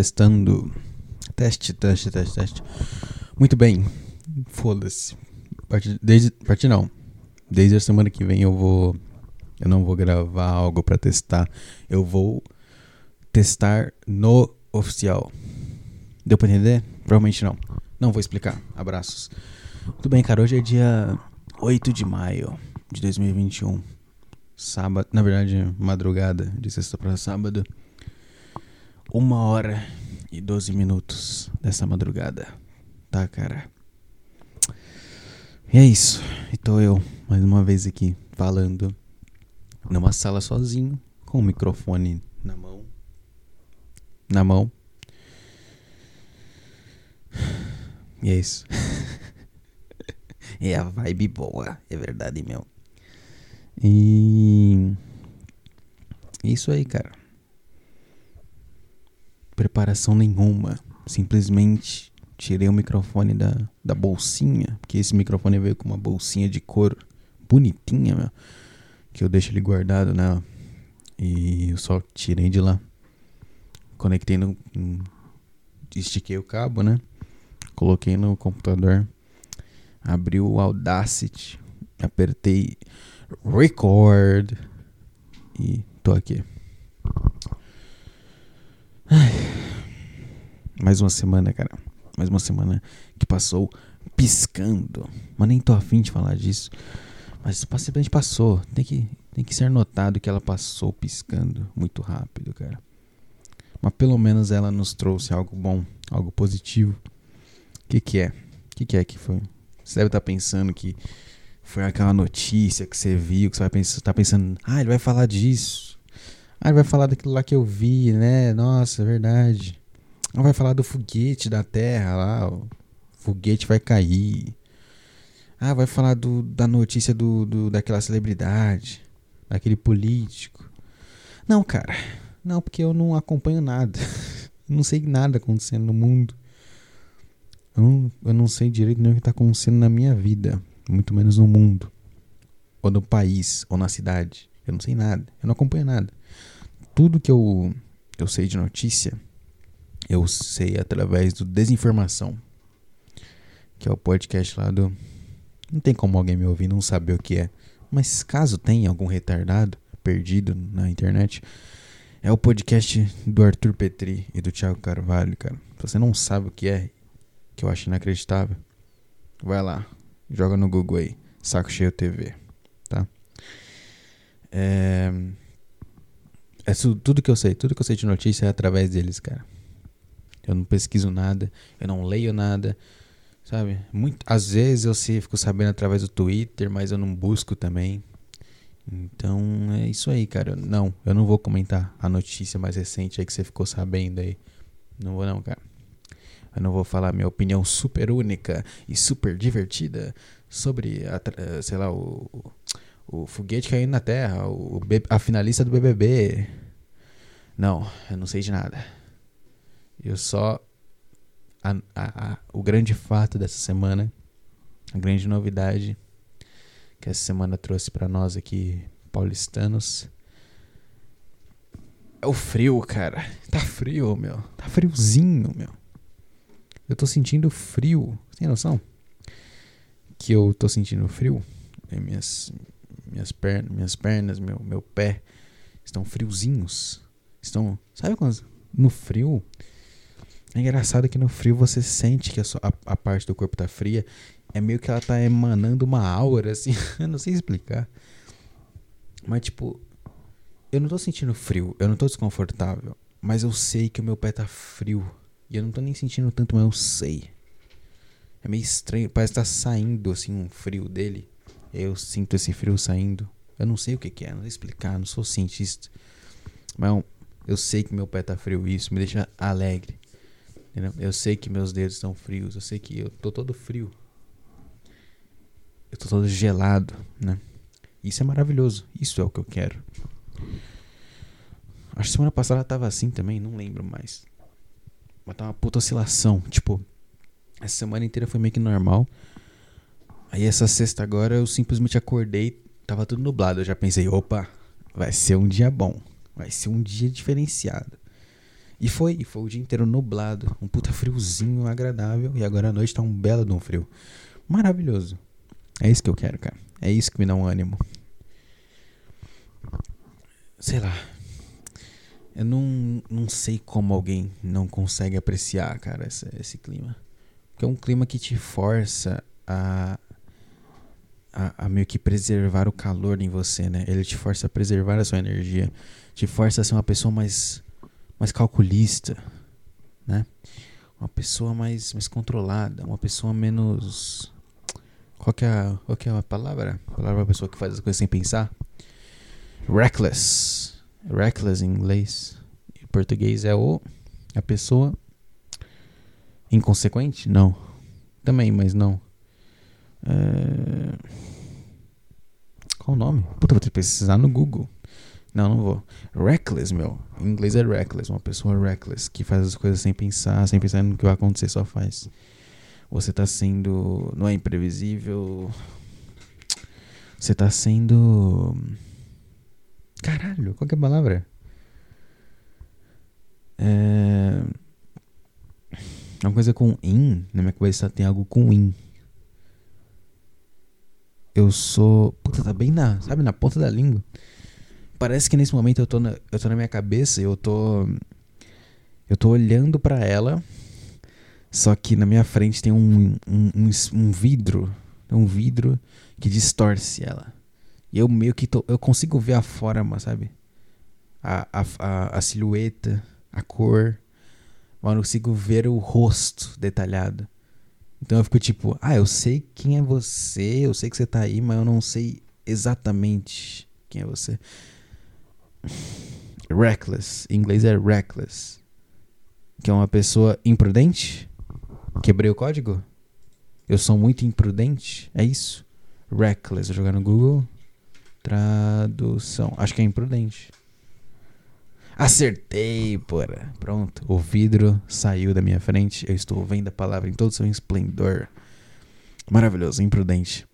Testando. Teste, teste, teste, teste. Muito bem. Foda-se. Desde, partir não. Desde a semana que vem eu vou. Eu não vou gravar algo pra testar. Eu vou testar no oficial. Deu pra entender? Provavelmente não. Não vou explicar. Abraços. Tudo bem, cara. Hoje é dia 8 de maio de 2021. Sábado. Na verdade, madrugada de sexta pra sábado. Uma hora e 12 minutos dessa madrugada. Tá, cara? E é isso. E tô eu, mais uma vez aqui, falando numa sala sozinho, com o microfone na mão. Na mão. E é isso. é a vibe boa, é verdade, meu. E. Isso aí, cara. Preparação nenhuma. Simplesmente tirei o microfone da, da bolsinha. Porque esse microfone veio com uma bolsinha de couro bonitinha, meu. Que eu deixo ele guardado, né? E eu só tirei de lá. Conectei no. Estiquei o cabo, né? Coloquei no computador. Abri o Audacity. Apertei record. E tô aqui. Ai. Mais uma semana, cara. Mais uma semana que passou piscando. Mas nem tô afim de falar disso. Mas simplesmente passou. Tem que, tem que ser notado que ela passou piscando muito rápido, cara. Mas pelo menos ela nos trouxe algo bom, algo positivo. O que, que é? O que, que é que foi? Você deve estar pensando que foi aquela notícia que você viu, que você vai pensar, tá pensando, ah, ele vai falar disso. Ah, ele vai falar daquilo lá que eu vi, né? Nossa, é verdade. Ah, vai falar do foguete da Terra lá, o foguete vai cair. Ah, vai falar do, da notícia do, do, daquela celebridade, daquele político. Não, cara. Não, porque eu não acompanho nada. não sei nada acontecendo no mundo. Eu não, eu não sei direito nem o que está acontecendo na minha vida. Muito menos no mundo. Ou no país, ou na cidade. Eu não sei nada. Eu não acompanho nada. Tudo que eu, eu sei de notícia, eu sei através do Desinformação. Que é o podcast lá do. Não tem como alguém me ouvir não saber o que é. Mas caso tenha algum retardado perdido na internet, é o podcast do Arthur Petri e do Thiago Carvalho, cara. Se você não sabe o que é, que eu acho inacreditável, vai lá, joga no Google aí, Saco Cheio TV, tá? É, é tudo que eu sei, tudo que eu sei de notícia é através deles, cara. Eu não pesquiso nada, eu não leio nada, sabe? Muito, às vezes eu sei, fico sabendo através do Twitter, mas eu não busco também. Então é isso aí, cara. Não, eu não vou comentar a notícia mais recente aí que você ficou sabendo aí. Não vou não, cara. Eu não vou falar minha opinião super única e super divertida sobre, a, sei lá, o, o foguete caindo na Terra, o, a finalista do BBB. Não, eu não sei de nada. Eu só. A, a, a, o grande fato dessa semana, a grande novidade que essa semana trouxe para nós aqui, paulistanos, é o frio, cara. Tá frio, meu. Tá friozinho, meu. Eu tô sentindo frio. Tem noção? Que eu tô sentindo frio. Minhas, minhas, pernas, minhas pernas, meu, meu pé estão friozinhos. Estão. Sabe quando? No frio. É engraçado que no frio você sente que a, sua, a, a parte do corpo tá fria. É meio que ela tá emanando uma aura, assim. eu não sei explicar. Mas, tipo. Eu não tô sentindo frio. Eu não tô desconfortável. Mas eu sei que o meu pé tá frio. E eu não tô nem sentindo tanto, mas eu sei. É meio estranho, parece que tá saindo assim um frio dele. Eu sinto esse frio saindo. Eu não sei o que, que é, não sei explicar, não sou cientista. Mas eu sei que meu pé tá frio e isso me deixa alegre. Entendeu? Eu sei que meus dedos estão frios, eu sei que eu tô todo frio. Eu tô todo gelado, né? Isso é maravilhoso. Isso é o que eu quero. Acho que semana passada tava assim também, não lembro mais. Mas tá uma puta oscilação. Tipo, essa semana inteira foi meio que normal. Aí essa sexta agora eu simplesmente acordei, tava tudo nublado. Eu já pensei, opa, vai ser um dia bom. Vai ser um dia diferenciado. E foi, foi o dia inteiro nublado, um puta friozinho agradável, e agora à noite tá um belo de um frio. Maravilhoso. É isso que eu quero, cara. É isso que me dá um ânimo. Sei lá. Eu não, não sei como alguém não consegue apreciar, cara, esse, esse clima. Porque é um clima que te força a, a, a, meio que preservar o calor em você, né? Ele te força a preservar a sua energia. Te força a ser uma pessoa mais mais calculista, né? Uma pessoa mais, mais controlada, uma pessoa menos. Qual que, é a, qual que é a palavra? A palavra para pessoa que faz as coisas sem pensar? Reckless. Reckless em inglês. Em português é o. A pessoa. Inconsequente? Não. Também, mas não. É... Qual o nome? Puta, vou ter que precisar no Google. Não, não vou. Reckless, meu. Em inglês é reckless. Uma pessoa reckless que faz as coisas sem pensar, sem pensar no que vai acontecer, só faz. Você tá sendo. Não é imprevisível. Você tá sendo. Caralho, qual que é a palavra? É. Uma coisa com in. Na minha cabeça tem algo com in. Eu sou. Puta, tá bem na. Sabe, na ponta da língua parece que nesse momento eu tô na, eu tô na minha cabeça, eu tô eu tô olhando para ela, só que na minha frente tem um, um, um, um, vidro, um vidro que distorce ela. E eu meio que tô, eu consigo ver a forma, sabe? A, a, a, a silhueta, a cor, mas não consigo ver o rosto detalhado. Então eu fico tipo, ah, eu sei quem é você, eu sei que você tá aí, mas eu não sei exatamente quem é você. Reckless. Em inglês é reckless. Que é uma pessoa imprudente. Quebrei o código? Eu sou muito imprudente? É isso? Reckless. Vou jogar no Google. Tradução. Acho que é imprudente. Acertei, porra. Pronto. O vidro saiu da minha frente. Eu estou vendo a palavra em todo seu esplendor. Maravilhoso, imprudente.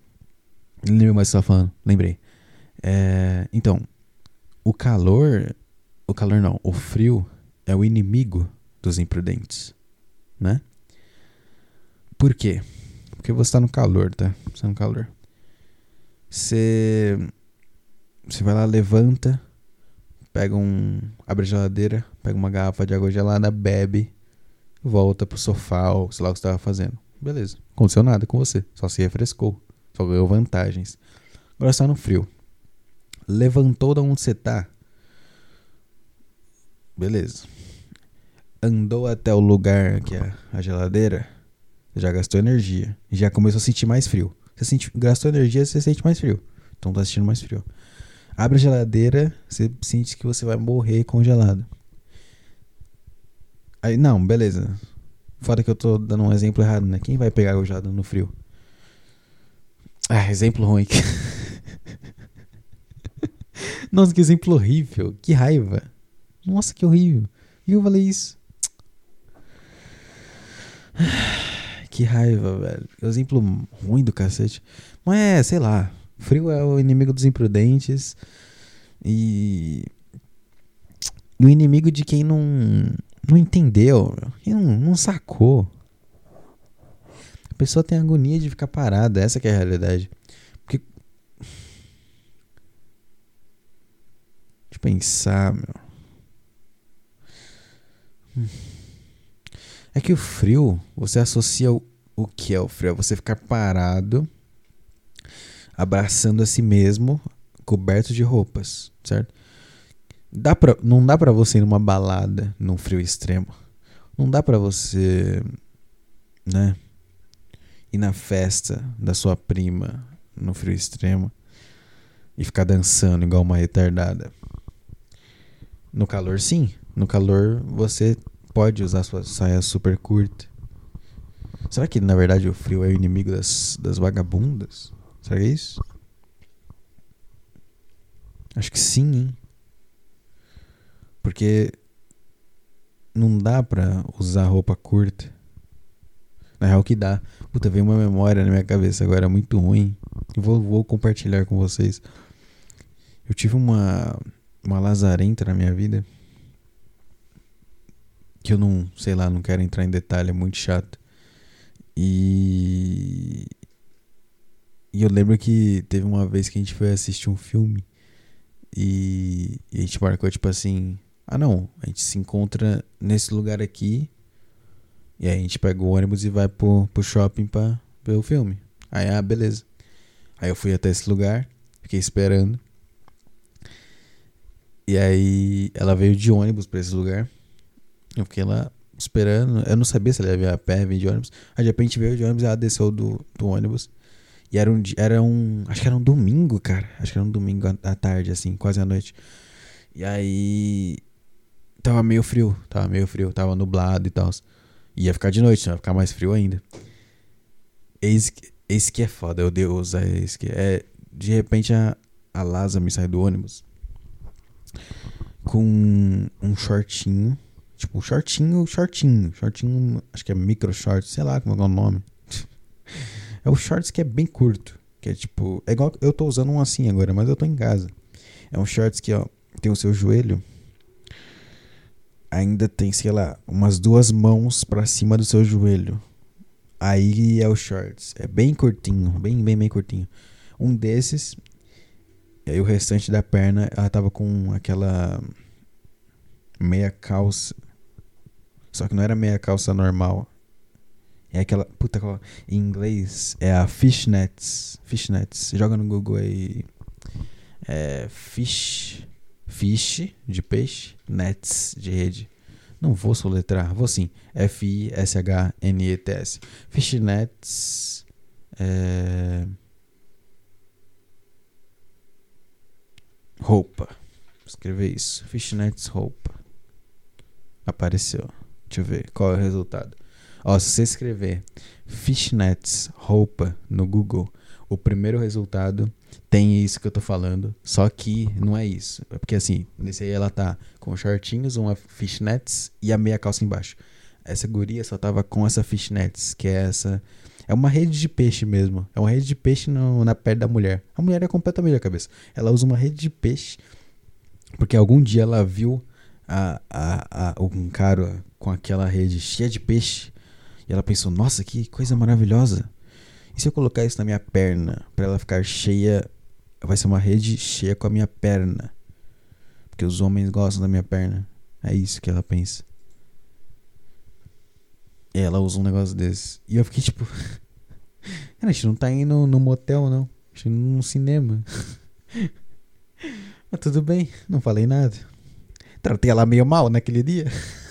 Lembro mais o que você estava falando. Lembrei. É, então, o calor, o calor não, o frio é o inimigo dos imprudentes, né? Por quê? Porque você está no calor, tá? Você está no calor. Você você vai lá, levanta, pega um, abre a geladeira, pega uma garrafa de água gelada, bebe, volta pro sofá ou sei lá o que você estava fazendo. Beleza. Aconteceu nada com você, só se refrescou, só ganhou vantagens. Agora está no frio levantou da onde você tá. Beleza. Andou até o lugar que é a geladeira. Já gastou energia. Já começou a sentir mais frio. Você sente, gastou energia, você sente mais frio. Então tá sentindo mais frio. Abre a geladeira, você sente que você vai morrer congelado. Aí, não, beleza. Foda que eu tô dando um exemplo errado, né? Quem vai pegar água gelada no frio? Ah, exemplo ruim. Nossa, que exemplo horrível. Que raiva. Nossa, que horrível. E eu falei isso. Que raiva, velho. Exemplo ruim do cacete. Mas é, sei lá. Frio é o inimigo dos imprudentes. E. o inimigo de quem não. Não entendeu. Quem não, não sacou. A pessoa tem agonia de ficar parada. Essa é a realidade. de pensar, meu. É que o frio, você associa o, o que é o frio? É você ficar parado, abraçando a si mesmo, coberto de roupas, certo? Dá pra, não dá pra você ir numa balada num frio extremo. Não dá pra você, né? Ir na festa da sua prima no frio extremo e ficar dançando igual uma retardada. No calor, sim. No calor, você pode usar sua saia super curta. Será que, na verdade, o frio é o inimigo das, das vagabundas? Será que é isso? Acho que sim, hein? Porque não dá pra usar roupa curta. Na real, que dá. Puta, veio uma memória na minha cabeça agora muito ruim. Vou, vou compartilhar com vocês. Eu tive uma uma lazarenta na minha vida. que eu não, sei lá, não quero entrar em detalhe, é muito chato. E. E eu lembro que teve uma vez que a gente foi assistir um filme e, e a gente marcou tipo assim: ah, não, a gente se encontra nesse lugar aqui. E aí a gente pega o ônibus e vai pro, pro shopping pra ver o filme. Aí, ah, beleza. Aí eu fui até esse lugar, fiquei esperando. E aí ela veio de ônibus pra esse lugar. Eu fiquei lá esperando. Eu não sabia se ela ia vir a pé, vir de ônibus. Aí de repente veio de ônibus ela desceu do, do ônibus. E era um, era um. Acho que era um domingo, cara. Acho que era um domingo à tarde, assim, quase à noite. E aí. Tava meio frio. Tava meio frio. Tava nublado e tal. Ia ficar de noite, ia ficar mais frio ainda. Eis que, eis que é foda, eu odeio usar eis que. É, de repente a, a Laza me sai do ônibus com um shortinho Tipo, shortinho, shortinho. Shortinho, acho que é micro short, sei lá como é o nome. é o shorts que é bem curto. Que é tipo. É igual. Eu tô usando um assim agora, mas eu tô em casa. É um shorts que, ó, tem o seu joelho. Ainda tem, sei lá, umas duas mãos pra cima do seu joelho. Aí é o shorts. É bem curtinho, bem, bem, bem curtinho. Um desses. E aí o restante da perna, ela tava com aquela meia calça. Só que não era meia calça normal. É aquela. Puta, qual, em inglês é a fishnets. Fishnets. Joga no Google aí. É. Fish. Fish de peixe. Nets de rede. Não vou soletrar. Vou sim. F-I-S-H-N-E-T-S. Fishnets. É. Roupa. Vou escrever isso. Fishnets roupa. Apareceu. Deixa eu ver qual é o resultado. Ó, se você escrever fishnets roupa no Google, o primeiro resultado tem isso que eu tô falando, só que não é isso. É porque assim, nesse aí ela tá com shortinhos, uma fishnets e a meia calça embaixo. Essa guria só tava com essa fishnets, que é essa. É uma rede de peixe mesmo. É uma rede de peixe no, na perna da mulher. A mulher é completamente a cabeça. Ela usa uma rede de peixe porque algum dia ela viu a, a, a, um cara com aquela rede cheia de peixe. E ela pensou: nossa, que coisa maravilhosa. E se eu colocar isso na minha perna para ela ficar cheia? Vai ser uma rede cheia com a minha perna. Porque os homens gostam da minha perna. É isso que ela pensa. E ela usa um negócio desse. E eu fiquei tipo. A gente não tá indo no motel, não. A gente tá num cinema. Mas tudo bem, não falei nada. Tratei ela meio mal naquele dia.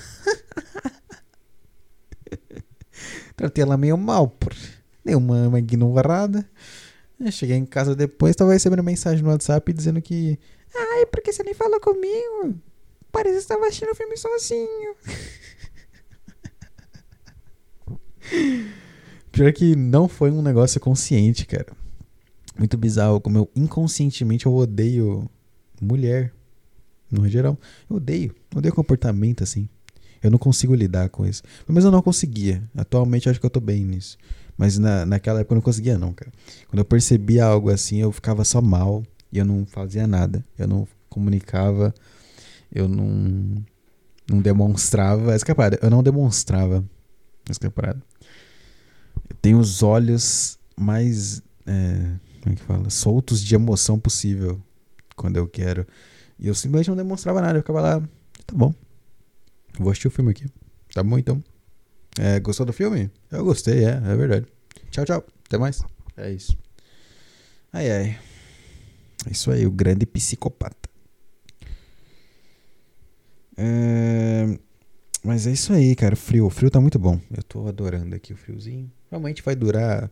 Tratei ela meio mal, por dei uma, uma ignorada. Cheguei em casa depois, estava recebendo mensagem no WhatsApp dizendo que. Ai, porque você nem falou comigo? Parece que estava assistindo o filme sozinho. Pior que não foi um negócio consciente, cara. Muito bizarro. Como eu inconscientemente eu odeio mulher no geral. Eu odeio. Odeio comportamento assim. Eu não consigo lidar com isso. Mas eu não conseguia. Atualmente eu acho que eu tô bem nisso. Mas na, naquela época eu não conseguia, não, cara. Quando eu percebia algo assim, eu ficava só mal e eu não fazia nada. Eu não comunicava, eu não, não demonstrava. Essa é eu não demonstrava. Essa é Eu tenho os olhos mais. É, como é que fala? Soltos de emoção possível quando eu quero. E eu simplesmente não demonstrava nada. Eu ficava lá, tá bom. Vou assistir o filme aqui. Tá bom então. É, gostou do filme? Eu gostei, é, é verdade. Tchau, tchau. Até mais. É isso. Ai, ai. É isso aí, o grande psicopata. É... Mas é isso aí, cara. Frio. O frio tá muito bom. Eu tô adorando aqui o friozinho. Realmente vai durar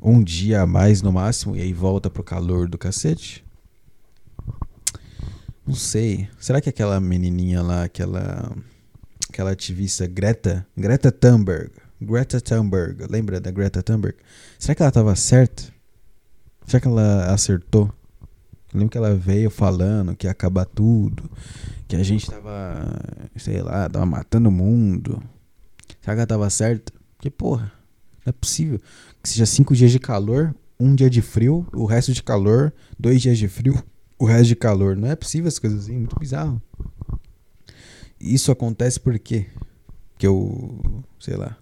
um dia a mais no máximo. E aí volta pro calor do cacete. Não sei. Será que aquela menininha lá, aquela aquela ativista Greta, Greta Thunberg, Greta Thunberg, lembra da Greta Thunberg? Será que ela estava certa? Será que ela acertou? Eu lembro que ela veio falando que ia acabar tudo, que a gente tava, sei lá, tava matando o mundo. Será que ela tava certa? Porque, porra, não é possível que seja cinco dias de calor, um dia de frio, o resto de calor, dois dias de frio, o resto de calor. Não é possível as coisas assim, muito bizarro. Isso acontece por quê? que eu, sei lá,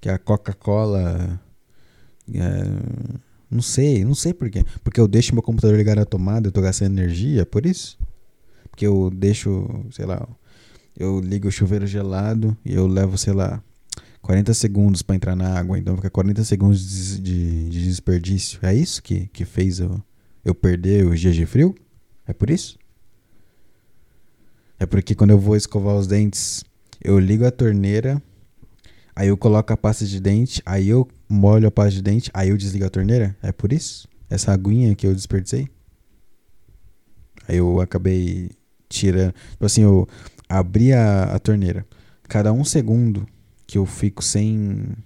que a Coca-Cola é, não sei, não sei por quê. Porque eu deixo meu computador ligado na tomada, eu tô gastando energia, por isso? Porque eu deixo, sei lá, eu ligo o chuveiro gelado e eu levo, sei lá, 40 segundos para entrar na água, então fica 40 segundos de, de, de, desperdício. É isso que, que fez eu, eu perder os dias de frio? É por isso? É porque quando eu vou escovar os dentes, eu ligo a torneira, aí eu coloco a pasta de dente, aí eu molho a pasta de dente, aí eu desligo a torneira? É por isso? Essa aguinha que eu desperdicei? Aí eu acabei tirando. Tipo assim, eu abri a, a torneira. Cada um segundo que eu fico sem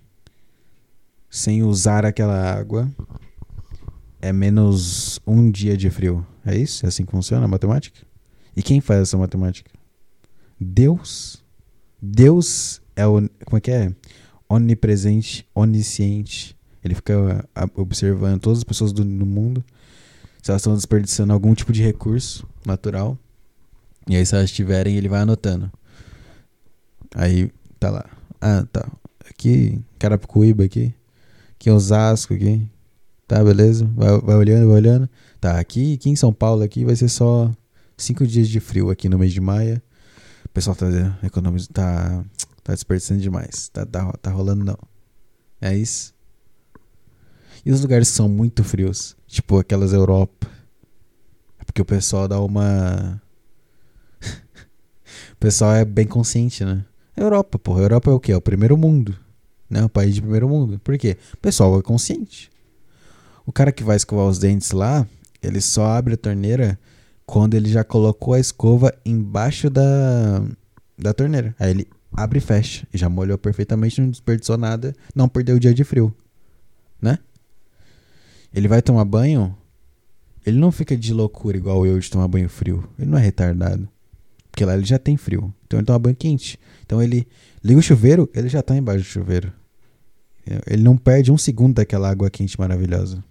sem usar aquela água é menos um dia de frio. É isso? É assim que funciona a matemática? E quem faz essa matemática? Deus. Deus é o. Como é que é? Onipresente, onisciente. Ele fica observando todas as pessoas do, do mundo se elas estão desperdiçando algum tipo de recurso natural. E aí, se elas tiverem, ele vai anotando. Aí, tá lá. Ah, tá. Aqui, Carapicuíba aqui. Aqui Osasco aqui. Tá, beleza? Vai, vai olhando, vai olhando. Tá, aqui, aqui em São Paulo aqui vai ser só cinco dias de frio aqui no mês de maio. O pessoal tá tá, tá desperdiçando demais. Tá, tá, tá rolando não. É isso. E os lugares que são muito frios, tipo aquelas Europa. É porque o pessoal dá uma o pessoal é bem consciente, né? Europa, porra. Europa é o quê? É o primeiro mundo. Né? O país de primeiro mundo. Por quê? O pessoal é consciente. O cara que vai escovar os dentes lá, ele só abre a torneira quando ele já colocou a escova embaixo da, da torneira. Aí ele abre e fecha. Já molhou perfeitamente, não desperdiçou nada, não perdeu o dia de frio. Né? Ele vai tomar banho, ele não fica de loucura igual eu de tomar banho frio. Ele não é retardado. Porque lá ele já tem frio. Então ele toma banho quente. Então ele liga o chuveiro, ele já está embaixo do chuveiro. Ele não perde um segundo daquela água quente maravilhosa.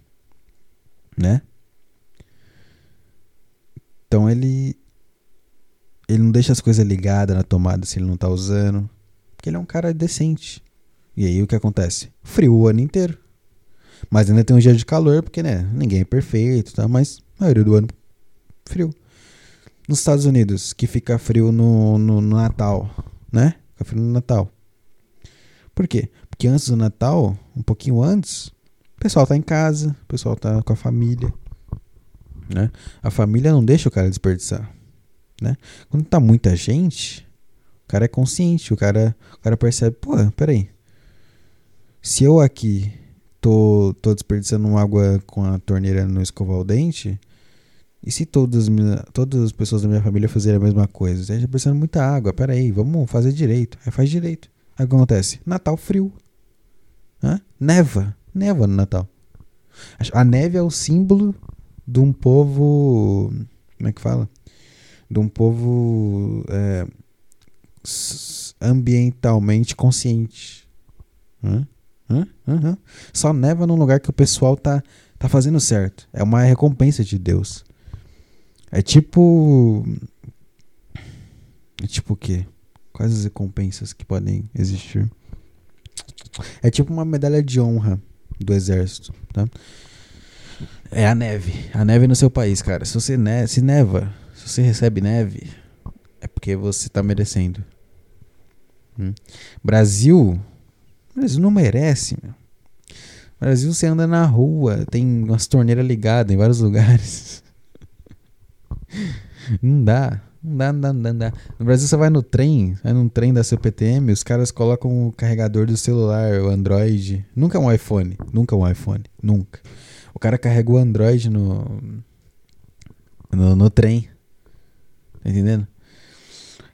Né? Então ele. Ele não deixa as coisas ligadas na tomada se ele não tá usando. Porque ele é um cara decente. E aí o que acontece? Frio o ano inteiro. Mas ainda tem um dia de calor, porque né, ninguém é perfeito, tá? Mas a maioria do ano frio nos Estados Unidos, que fica frio no, no, no, Natal, né? Fica frio no Natal. Por quê? Porque antes do Natal, um pouquinho antes, o pessoal tá em casa, o pessoal tá com a família, né? A família não deixa o cara desperdiçar, né? Quando tá muita gente, o cara é consciente, o cara, o cara percebe, pô, peraí. Se eu aqui tô, tô desperdiçando água com a torneira no escovar o dente, e se todas, todas as pessoas da minha família fizerem a mesma coisa? A gente tá precisando muita água, peraí, vamos fazer direito. Aí faz direito. Aí o que acontece? Natal frio. Hã? Neva. Neva no Natal. A neve é o símbolo de um povo. Como é que fala? De um povo é, ambientalmente consciente. Hã? Hã? Só neva num lugar que o pessoal tá, tá fazendo certo. É uma recompensa de Deus. É tipo. É tipo o quê? Quais as recompensas que podem existir? É tipo uma medalha de honra do exército, tá? É a neve. A neve no seu país, cara. Se você ne se neva, se você recebe neve, é porque você tá merecendo. Hum. Brasil. Brasil não merece, meu. Brasil você anda na rua, tem umas torneiras ligadas em vários lugares. Não dá. Não dá, não dá, não dá, No Brasil você vai no trem, vai num trem da CPTM, os caras colocam o carregador do celular, o Android. Nunca um iPhone. Nunca um iPhone. Nunca. O cara carrega o Android no. no, no trem. Tá entendendo?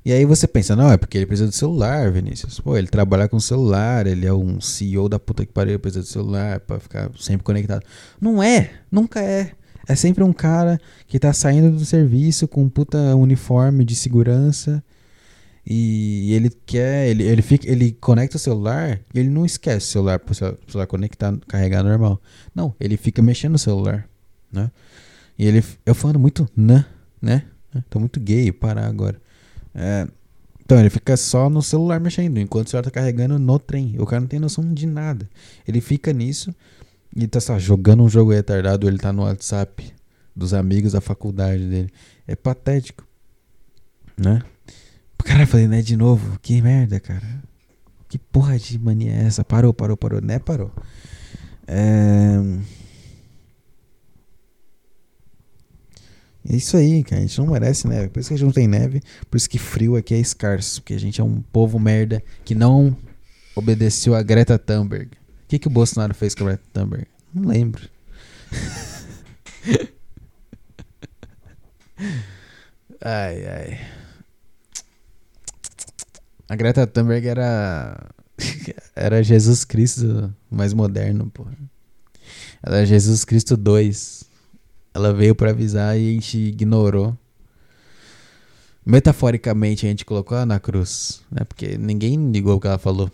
E aí você pensa, não, é porque ele precisa do celular, Vinícius. Pô, ele trabalha com celular, ele é um CEO da puta que pariu, precisa do celular pra ficar sempre conectado. Não é, nunca é. É sempre um cara que tá saindo do serviço com um puta uniforme de segurança e ele quer, ele, ele, fica, ele conecta o celular e ele não esquece o celular pro celular conectar, carregar normal. Não, ele fica mexendo no celular, né? E ele, eu falando muito né, né? Tô muito gay, parar agora. É, Então ele fica só no celular mexendo, enquanto o senhor tá carregando no trem. O cara não tem noção de nada. Ele fica nisso e tá só jogando um jogo retardado, ele tá no WhatsApp dos amigos da faculdade dele. É patético. Né? Cara, falei, né, de novo. Que merda, cara. Que porra de mania é essa? Parou, parou, parou. Né, parou. É... É isso aí, cara. A gente não merece neve. Por isso que a gente não tem neve. Por isso que frio aqui é escasso. Porque a gente é um povo merda que não obedeceu a Greta Thunberg. O que, que o Bolsonaro fez com a Greta Thunberg? Não lembro. ai, ai. A Greta Thunberg era. era Jesus Cristo mais moderno, pô. Ela era Jesus Cristo 2. Ela veio para avisar e a gente ignorou. Metaforicamente a gente colocou ela na cruz, né? Porque ninguém ligou o que ela falou.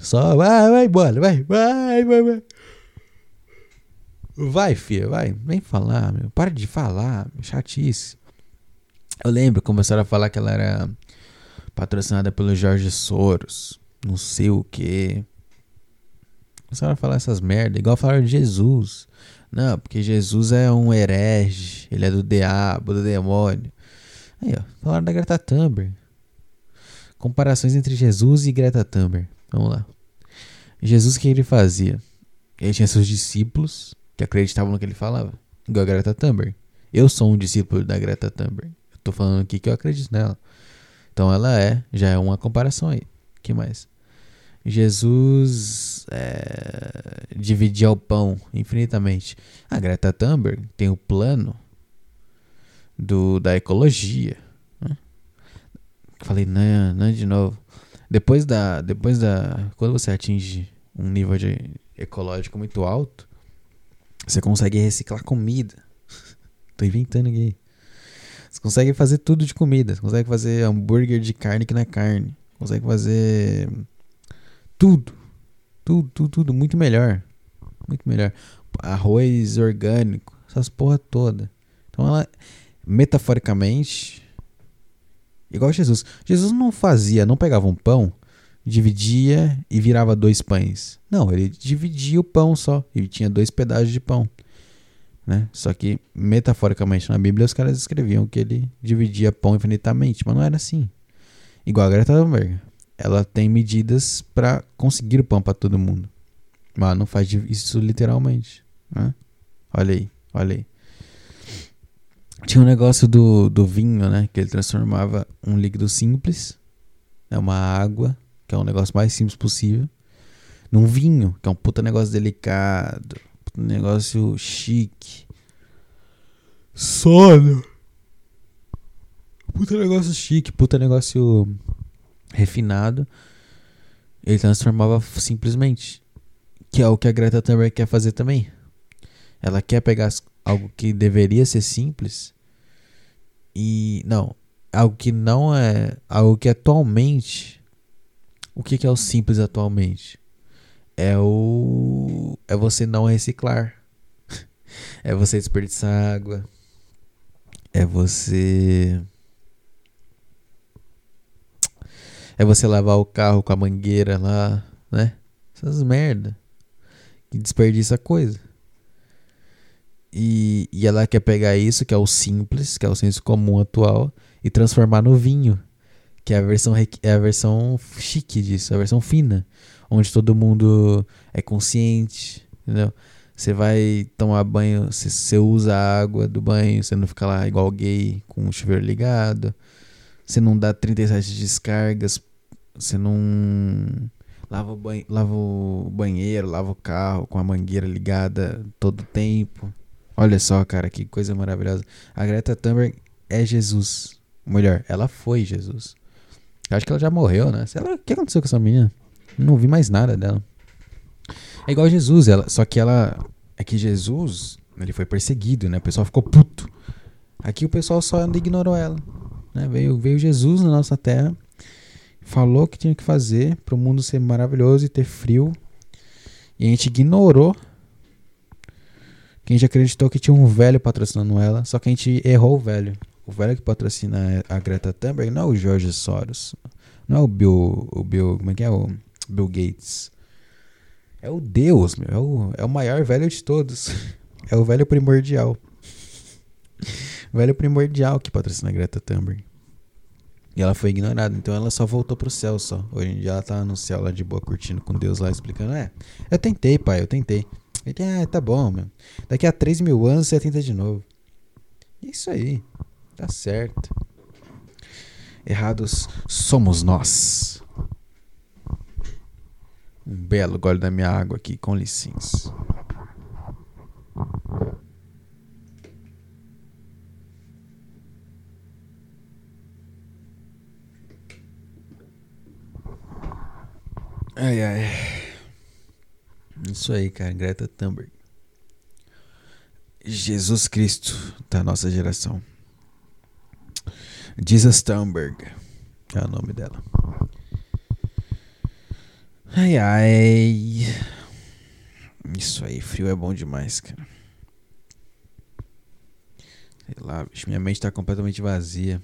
Só vai, vai embora, vai, vai, vai, vai. Vai, filha, vai. Vem falar, meu. Para de falar, chatice. Eu lembro, começaram a falar que ela era patrocinada pelo Jorge Soros. Não sei o que. Começaram a falar essas merda, igual falaram de Jesus. Não, porque Jesus é um herege, ele é do diabo, do demônio. Aí, ó, falaram da Greta Thunberg. Comparações entre Jesus e Greta Thunberg. Vamos lá. Jesus, o que ele fazia? Ele tinha seus discípulos que acreditavam no que ele falava. Igual a Greta Thunberg. Eu sou um discípulo da Greta Thunberg. Eu tô falando aqui que eu acredito nela. Então ela é, já é uma comparação aí. que mais? Jesus é, dividia o pão infinitamente. A Greta Thunberg tem o plano do, da ecologia. Né? Falei, não, não de novo. Depois da, depois da, quando você atinge um nível de ecológico muito alto, você consegue reciclar comida. Tô inventando aqui. Você consegue fazer tudo de comida. Você consegue fazer hambúrguer de carne que não é carne. Consegue fazer tudo. Tudo, tudo, tudo. Muito melhor. Muito melhor. Arroz orgânico. Essas porra toda. Então ela, metaforicamente, igual Jesus. Jesus não fazia, não pegava um pão, dividia e virava dois pães. Não, ele dividia o pão só. E tinha dois pedaços de pão. Né? Só que, metaforicamente, na Bíblia, os caras escreviam que ele dividia pão infinitamente, mas não era assim. Igual a Greta Thunberg ela tem medidas para conseguir o pão para todo mundo. Mas não faz isso literalmente. Né? Olha aí, olha aí. Tinha um negócio do, do vinho, né? Que ele transformava um líquido simples, né, uma água, que é um negócio mais simples possível, num vinho, que é um puta negócio delicado, negócio chique. Sono. Puta negócio chique, puta negócio refinado, ele transformava simplesmente. Que é o que a Greta Thunberg quer fazer também. Ela quer pegar algo que deveria ser simples e. Não. Algo que não é. Algo que atualmente. O que, que é o simples atualmente? É o. É você não reciclar. é você desperdiçar água. É você É você lavar o carro com a mangueira lá, né? Essas merda. Que desperdiça coisa. E, e ela quer pegar isso, que é o simples, que é o senso comum atual, e transformar no vinho, que é a versão, é a versão chique disso, a versão fina, onde todo mundo é consciente, entendeu? Você vai tomar banho, você usa a água do banho, você não fica lá igual gay com o chuveiro ligado, você não dá 37 descargas você não lava o, banho, lava o banheiro, lava o carro com a mangueira ligada todo tempo. Olha só, cara, que coisa maravilhosa. A Greta Thunberg é Jesus. Melhor, ela foi Jesus. Acho que ela já morreu, né? Sei lá, o que aconteceu com essa menina? Não vi mais nada dela. É igual Jesus, ela, só que ela. É que Jesus, ele foi perseguido, né? O pessoal ficou puto. Aqui o pessoal só ignorou ela. Né? Veio, veio Jesus na nossa terra falou que tinha que fazer para o mundo ser maravilhoso e ter frio. E a gente ignorou. Que a gente acreditou que tinha um velho patrocinando ela, só que a gente errou o velho. O velho que patrocina a Greta Thunberg não é o George Soros. Não é o Bill. O Bill. Como é que é? O Bill Gates. É o Deus, meu. É o, é o maior velho de todos. É o velho primordial. velho primordial que patrocina a Greta Thunberg. E ela foi ignorada, então ela só voltou pro céu só. Hoje em dia ela tá no céu lá de boa, curtindo com Deus lá, explicando. É, eu tentei, pai, eu tentei. Ele, ah, tá bom, meu. Daqui a 3 mil anos você tenta de novo. Isso aí. Tá certo. Errados somos nós. Um belo gole da minha água aqui, com licença. Ai, ai. Isso aí, cara. Greta Thunberg. Jesus Cristo da nossa geração. Jesus Thunberg é o nome dela. Ai, ai. Isso aí, frio é bom demais, cara. Sei lá, bicho, minha mente tá completamente vazia.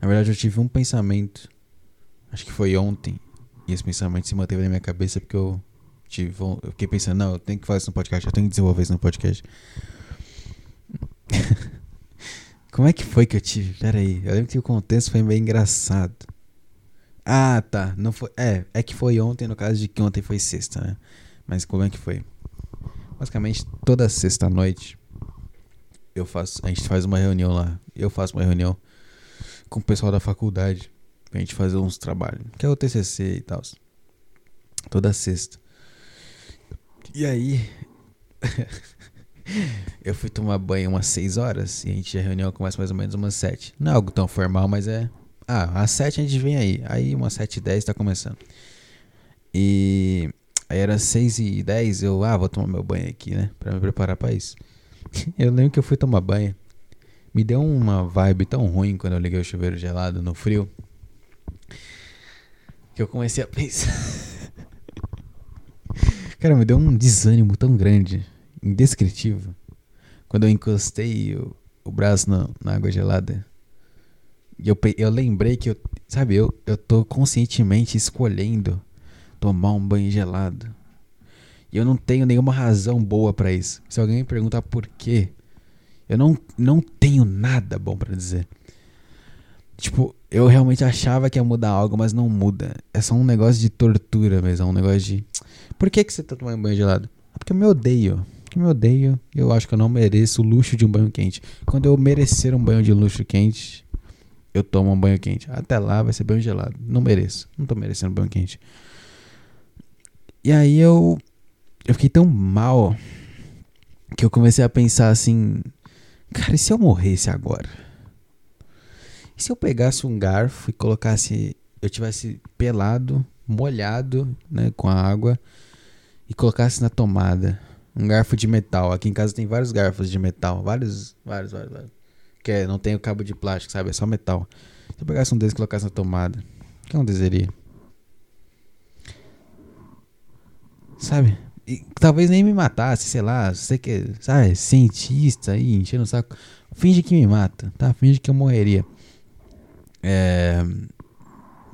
Na verdade, eu tive um pensamento. Acho que foi ontem. E esse pensamento se manteve na minha cabeça porque eu tive. Eu fiquei pensando, não, eu tenho que fazer isso no podcast, eu tenho que desenvolver isso no podcast. Como é que foi que eu tive? Pera aí, eu lembro que o contexto foi bem engraçado. Ah, tá. Não foi. É, é que foi ontem, no caso de que ontem foi sexta, né? Mas como é que foi? Basicamente, toda sexta noite eu faço, a gente faz uma reunião lá. Eu faço uma reunião com o pessoal da faculdade pra gente fazer uns trabalhos, que é o TCC e tal. Toda sexta. E aí eu fui tomar banho umas 6 horas e a gente a reunião começa mais ou menos umas 7. Não é algo tão formal, mas é ah, às 7 a gente vem aí. Aí umas 7 e 10 tá começando. E aí era 6 e 10, eu, ah, vou tomar meu banho aqui, né? Pra me preparar pra isso. eu lembro que eu fui tomar banho. Me deu uma vibe tão ruim quando eu liguei o chuveiro gelado no frio. Que eu comecei a pensar. Cara, me deu um desânimo tão grande, indescritível. Quando eu encostei o, o braço na, na água gelada. Eu, eu lembrei que eu, sabe, eu, eu tô conscientemente escolhendo tomar um banho gelado. E eu não tenho nenhuma razão boa para isso. Se alguém me perguntar por quê, eu não, não tenho nada bom para dizer. Tipo, eu realmente achava que ia mudar algo, mas não muda. É só um negócio de tortura mesmo. É um negócio de. Por que, que você tá tomando banho gelado? É porque eu me odeio. Eu me odeio. Eu acho que eu não mereço o luxo de um banho quente. Quando eu merecer um banho de luxo quente, eu tomo um banho quente. Até lá vai ser banho gelado. Não mereço. Não tô merecendo banho quente. E aí eu. Eu fiquei tão mal que eu comecei a pensar assim. Cara, e se eu morresse agora? E se eu pegasse um garfo e colocasse. Eu tivesse pelado, molhado, né, com a água, e colocasse na tomada um garfo de metal. Aqui em casa tem vários garfos de metal. Vários, vários, vários, vários. Que é, não tem o cabo de plástico, sabe? É só metal. Se eu pegasse um desses e colocasse na tomada, o que aconteceria? Sabe? E, talvez nem me matasse, sei lá, você que, sabe, cientista aí, enchendo o saco. Finge que me mata, tá? Finge que eu morreria. É.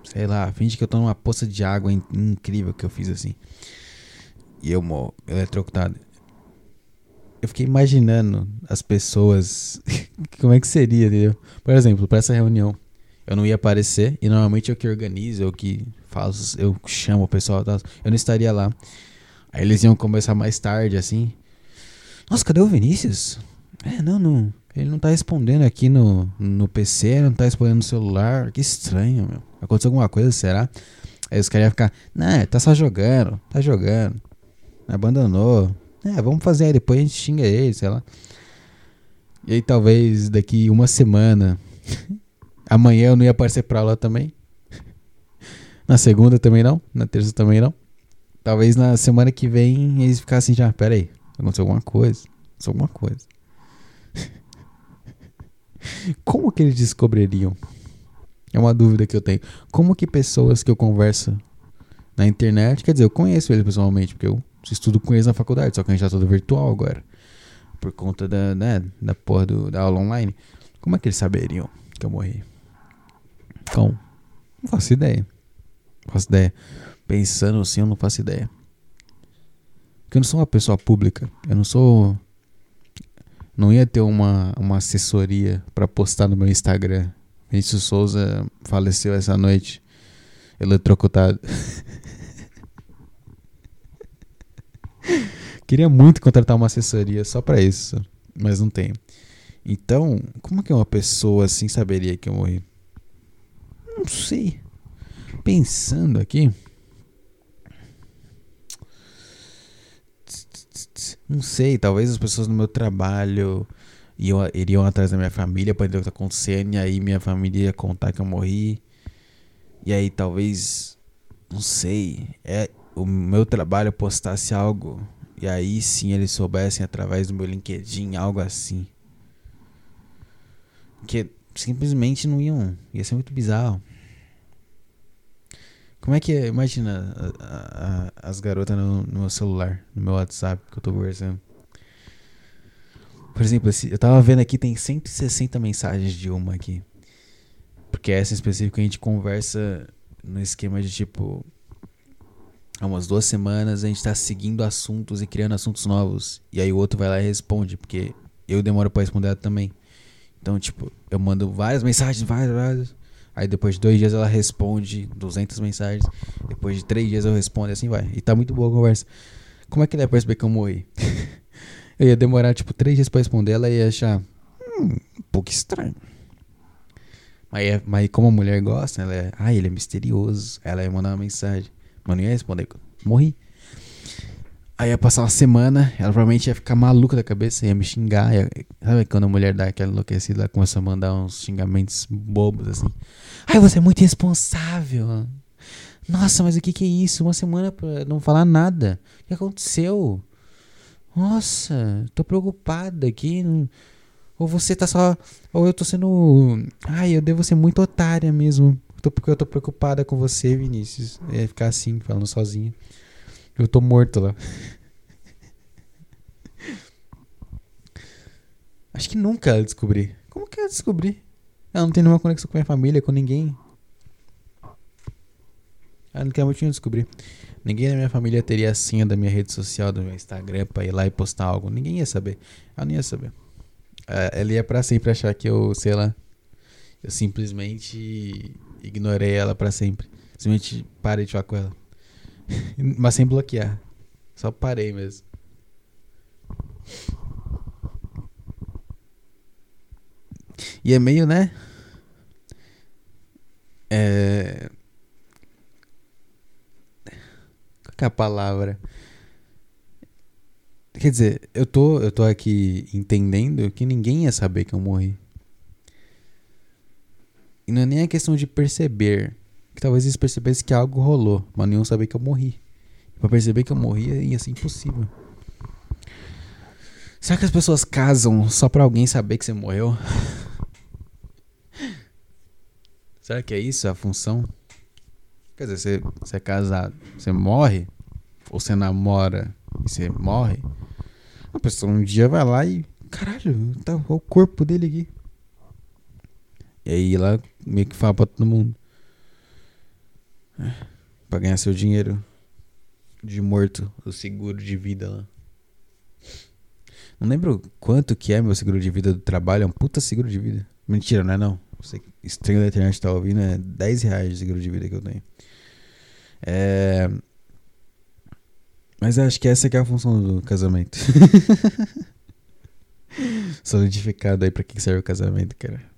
Sei lá, finge que eu tô numa poça de água in incrível que eu fiz assim. E eu morro, eletrocutado eu fiquei imaginando as pessoas. como é que seria, entendeu? Por exemplo, para essa reunião, eu não ia aparecer e normalmente eu que organizo, eu que faço, eu chamo o pessoal, eu não estaria lá. Aí eles iam conversar mais tarde, assim. Nossa, cadê o Vinícius? É, não, não. Ele não tá respondendo aqui no, no PC, não tá respondendo no celular. Que estranho, meu. Aconteceu alguma coisa, será? Aí os caras iam ficar, não, tá só jogando, tá jogando. Abandonou, é, vamos fazer aí, depois a gente xinga ele, sei lá. E aí talvez daqui uma semana. amanhã eu não ia aparecer pra aula também. Na segunda também não. Na terça também não. Talvez na semana que vem eles ficassem já, pera aí, aconteceu alguma coisa. Aconteceu alguma coisa. Como que eles descobririam? É uma dúvida que eu tenho. Como que pessoas que eu converso na internet, quer dizer, eu conheço eles pessoalmente, porque eu estudo com eles na faculdade, só que a gente tá todo virtual agora. Por conta da, né, da porra do, da aula online. Como é que eles saberiam que eu morri? Como? Não faço ideia. Não faço ideia. Pensando assim, eu não faço ideia. Porque eu não sou uma pessoa pública. Eu não sou. Não ia ter uma, uma assessoria para postar no meu Instagram. Vinícius Souza faleceu essa noite. Eletrocutado. Queria muito contratar uma assessoria só para isso, mas não tenho. Então, como que uma pessoa assim saberia que eu morri? Não sei. Pensando aqui. Não sei, talvez as pessoas no meu trabalho iam, iriam atrás da minha família para entender o que tá acontecendo, e aí minha família ia contar que eu morri. E aí talvez, não sei, é o meu trabalho postasse algo e aí sim eles soubessem através do meu LinkedIn, algo assim. Que simplesmente não iam. Ia ser muito bizarro. Como é que é? Imagina a, a, as garotas no, no, meu celular, no meu WhatsApp que eu tô conversando. Por exemplo, eu tava vendo aqui, tem 160 mensagens de uma aqui. Porque essa em específico a gente conversa no esquema de tipo há umas duas semanas a gente tá seguindo assuntos e criando assuntos novos. E aí o outro vai lá e responde, porque eu demoro pra responder ela também. Então, tipo, eu mando várias mensagens, várias, várias. Aí depois de dois dias ela responde 200 mensagens. Depois de três dias eu respondo e assim vai. E tá muito boa a conversa. Como é que ele ia perceber que eu morri? eu ia demorar, tipo, três dias pra responder. Ela ia achar hum, um pouco estranho. Mas, é, mas como a mulher gosta, ela é. Ah, ele é misterioso. Ela ia mandar uma mensagem. Mas não ia responder. Morri. Aí ia passar uma semana, ela provavelmente ia ficar maluca da cabeça, ia me xingar. Ia, sabe quando a mulher dá aquela enlouquecida, ela começa a mandar uns xingamentos bobos assim. Ai, você é muito irresponsável. Nossa, mas o que, que é isso? Uma semana pra não falar nada. O que aconteceu? Nossa, tô preocupada aqui. Ou você tá só. Ou eu tô sendo. Ai, eu devo ser muito otária mesmo. Porque eu tô preocupada com você, Vinícius. É ficar assim, falando sozinho. Eu tô morto lá. Acho que nunca ela descobri. Como que ela descobri? Ela não tem nenhuma conexão com minha família, com ninguém. Ela não quer muito descobrir. Ninguém da minha família teria a senha da minha rede social, do meu Instagram, pra ir lá e postar algo. Ninguém ia saber. Ela não ia saber. É, ela ia pra sempre achar que eu, sei lá, eu simplesmente ignorei ela para sempre. Simplesmente parei de falar com ela. Mas sem bloquear. Só parei mesmo. E é meio, né? É. Qual é a palavra? Quer dizer, eu tô, eu tô aqui entendendo que ninguém ia saber que eu morri. E não é nem a questão de perceber. Que talvez eles percebessem que algo rolou, mas nenhum sabia que eu morri. Pra perceber que eu morri ia ser impossível. Será que as pessoas casam só pra alguém saber que você morreu? Será que é isso a função? Quer dizer, você, você é casado, você morre? Ou você namora e você morre? A pessoa um dia vai lá e. Caralho, tá o corpo dele aqui. E aí ela meio que fala pra todo mundo. É, pra ganhar seu dinheiro de morto, o seguro de vida lá. Não lembro quanto que é meu seguro de vida do trabalho, é um puta seguro de vida. Mentira, não é não. Você estranho da internet tá ouvindo, é 10 reais de seguro de vida que eu tenho. É... Mas acho que essa que é a função do casamento. Solidificado aí pra que serve o casamento, cara.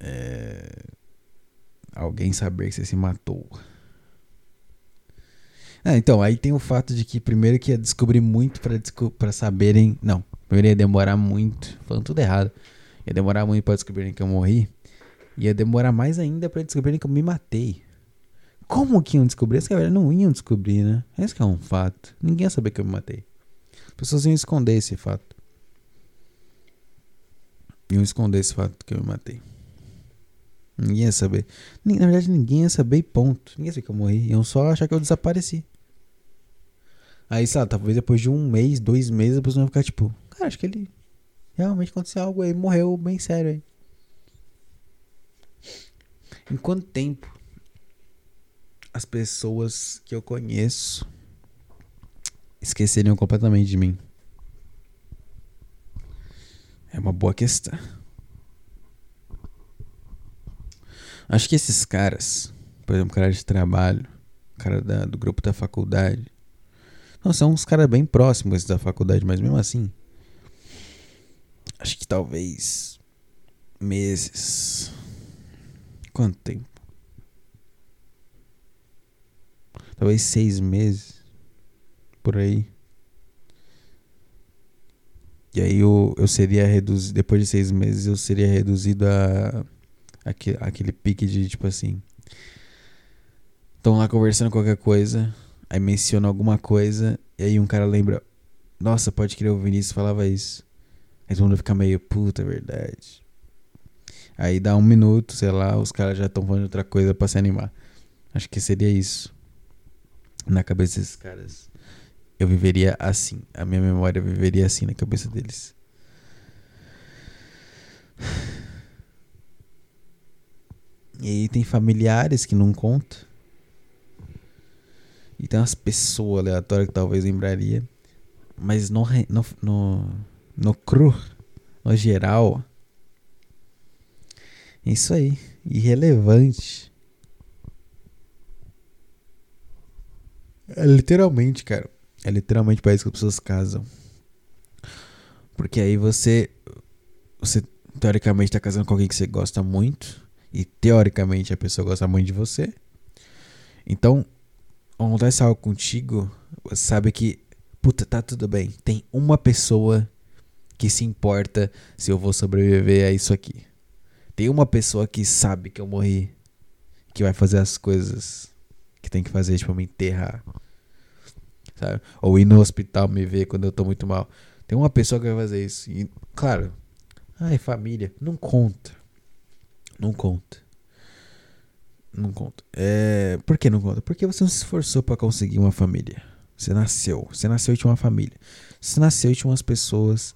É... Alguém saber que você se matou. Ah, então, aí tem o fato de que primeiro que ia descobrir muito para desco saberem. Não, primeiro ia demorar muito. Falando tudo errado. Ia demorar muito para descobrirem que eu morri. Ia demorar mais ainda para descobrirem que eu me matei. Como que iam descobrir? Essa galera não iam descobrir, né? Esse é um fato. Ninguém ia saber que eu me matei. As pessoas iam esconder esse fato. Iam esconder esse fato que eu me matei. Ninguém ia saber. Na verdade, ninguém ia saber ponto. Ninguém ia saber que eu morri. Iam só achar que eu desapareci. Aí, sabe, talvez depois de um mês, dois meses, a pessoa vai ficar tipo, cara, acho que ele realmente aconteceu algo aí, morreu bem sério aí. Em quanto tempo as pessoas que eu conheço esqueceriam completamente de mim? É uma boa questão. Acho que esses caras, por exemplo, cara de trabalho, cara da, do grupo da faculdade, não, são uns caras bem próximos da faculdade, mas mesmo assim, acho que talvez meses. Quanto tempo? Talvez seis meses. Por aí. E aí eu, eu seria reduzido. Depois de seis meses eu seria reduzido a. Aquele, aquele pique de tipo assim. Estão lá conversando qualquer coisa. Aí menciona alguma coisa. E aí um cara lembra. Nossa, pode crer, o Vinícius falava isso. Aí todo mundo fica meio, puta, é verdade. Aí dá um minuto, sei lá, os caras já estão falando outra coisa pra se animar. Acho que seria isso. Na cabeça desses caras. Eu viveria assim. A minha memória viveria assim na cabeça deles. E tem familiares que não contam. E tem umas pessoas aleatórias que talvez lembraria. Mas no, no, no, no cru, no geral. É isso aí. Irrelevante. É literalmente, cara. É literalmente para isso que as pessoas casam. Porque aí você. Você teoricamente tá casando com alguém que você gosta muito. E teoricamente a pessoa gosta muito de você. Então, acontece algo contigo, você sabe que, puta, tá tudo bem. Tem uma pessoa que se importa se eu vou sobreviver a isso aqui. Tem uma pessoa que sabe que eu morri, que vai fazer as coisas que tem que fazer, tipo, me enterrar. Sabe? Ou ir no hospital me ver quando eu tô muito mal. Tem uma pessoa que vai fazer isso. E, claro, ai, família, não conta. Não conta. Não conta. É, por que não conta? Porque você não se esforçou para conseguir uma família. Você nasceu. Você nasceu e tinha uma família. Você nasceu e tinha umas pessoas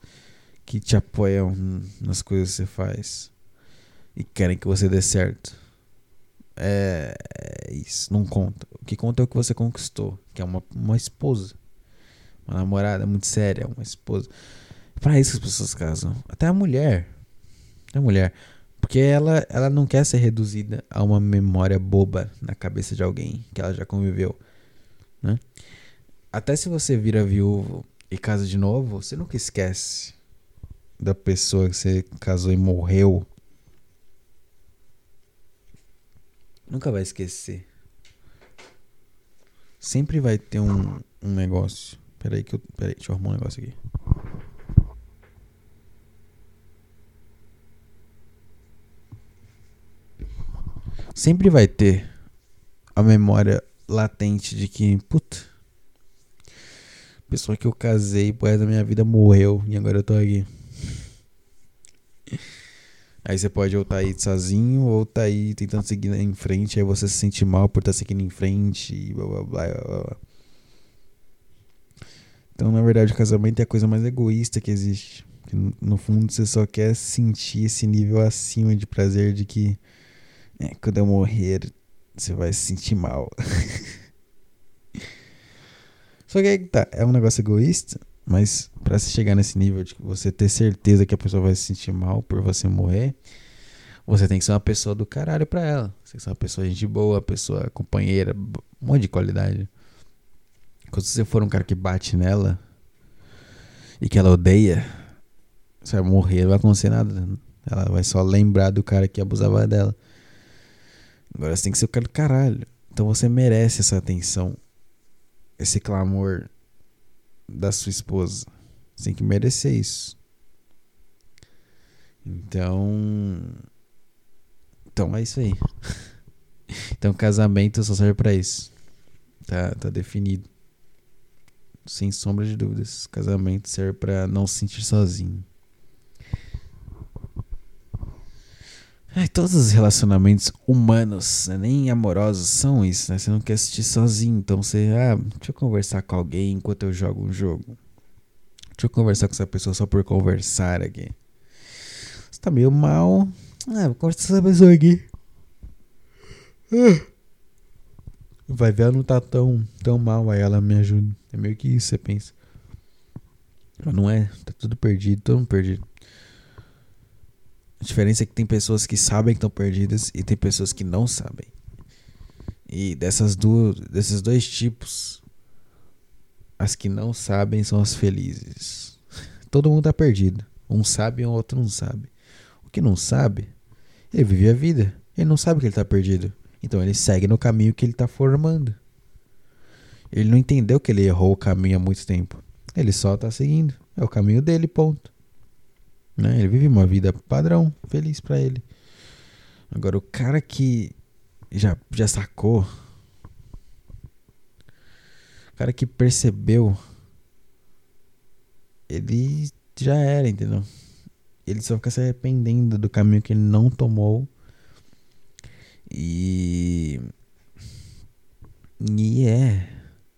que te apoiam nas coisas que você faz. E querem que você dê certo. É, é isso. Não conta. O que conta é o que você conquistou. Que é uma, uma esposa. Uma namorada muito séria. Uma esposa. É para isso que as pessoas casam. Até a mulher. Até a mulher. Porque ela, ela não quer ser reduzida a uma memória boba na cabeça de alguém que ela já conviveu. Né? Até se você vira viúvo e casa de novo, você nunca esquece da pessoa que você casou e morreu. Nunca vai esquecer. Sempre vai ter um, um negócio. Peraí que eu. Peraí, deixa eu arrumar um negócio aqui. Sempre vai ter a memória latente de que, puta, pessoa que eu casei por da minha vida morreu e agora eu tô aqui. Aí você pode ou tá aí sozinho ou tá aí tentando seguir em frente, aí você se sente mal por estar tá seguindo em frente e blá blá blá blá blá. Então, na verdade, o casamento é a coisa mais egoísta que existe. No fundo, você só quer sentir esse nível acima de prazer de que é, quando eu morrer, você vai se sentir mal. Só que aí tá, é um negócio egoísta, mas para se chegar nesse nível de você ter certeza que a pessoa vai se sentir mal por você morrer, você tem que ser uma pessoa do caralho pra ela. Você tem que ser uma pessoa gente boa, pessoa companheira, um monte de qualidade. Quando você for um cara que bate nela e que ela odeia, você vai morrer, não vai acontecer nada. Ela vai só lembrar do cara que abusava dela. Agora você tem que ser o cara do caralho. Então você merece essa atenção, esse clamor da sua esposa. Você tem que merecer isso. Então. Então é isso aí. então casamento só serve para isso. Tá, tá definido. Sem sombra de dúvidas. Casamento serve para não se sentir sozinho. Ai, todos os relacionamentos humanos, né, nem amorosos, são isso, né? Você não quer assistir sozinho, então você, ah, deixa eu conversar com alguém enquanto eu jogo um jogo. Deixa eu conversar com essa pessoa só por conversar aqui. Você tá meio mal. Ah, vou conversar com essa pessoa aqui. Vai ver, ela não tá tão, tão mal, aí ela me ajuda. É meio que isso, você pensa. Mas não é, tá tudo perdido, todo mundo perdido. A diferença é que tem pessoas que sabem que estão perdidas e tem pessoas que não sabem. E dessas duas, desses dois tipos, as que não sabem são as felizes. Todo mundo tá perdido. Um sabe e o outro não sabe. O que não sabe, ele vive a vida. Ele não sabe que ele tá perdido. Então ele segue no caminho que ele tá formando. Ele não entendeu que ele errou o caminho há muito tempo. Ele só tá seguindo. É o caminho dele, ponto. Né? Ele vive uma vida padrão, feliz para ele. Agora, o cara que já, já sacou. O cara que percebeu. Ele já era, entendeu? Ele só fica se arrependendo do caminho que ele não tomou. E. E é.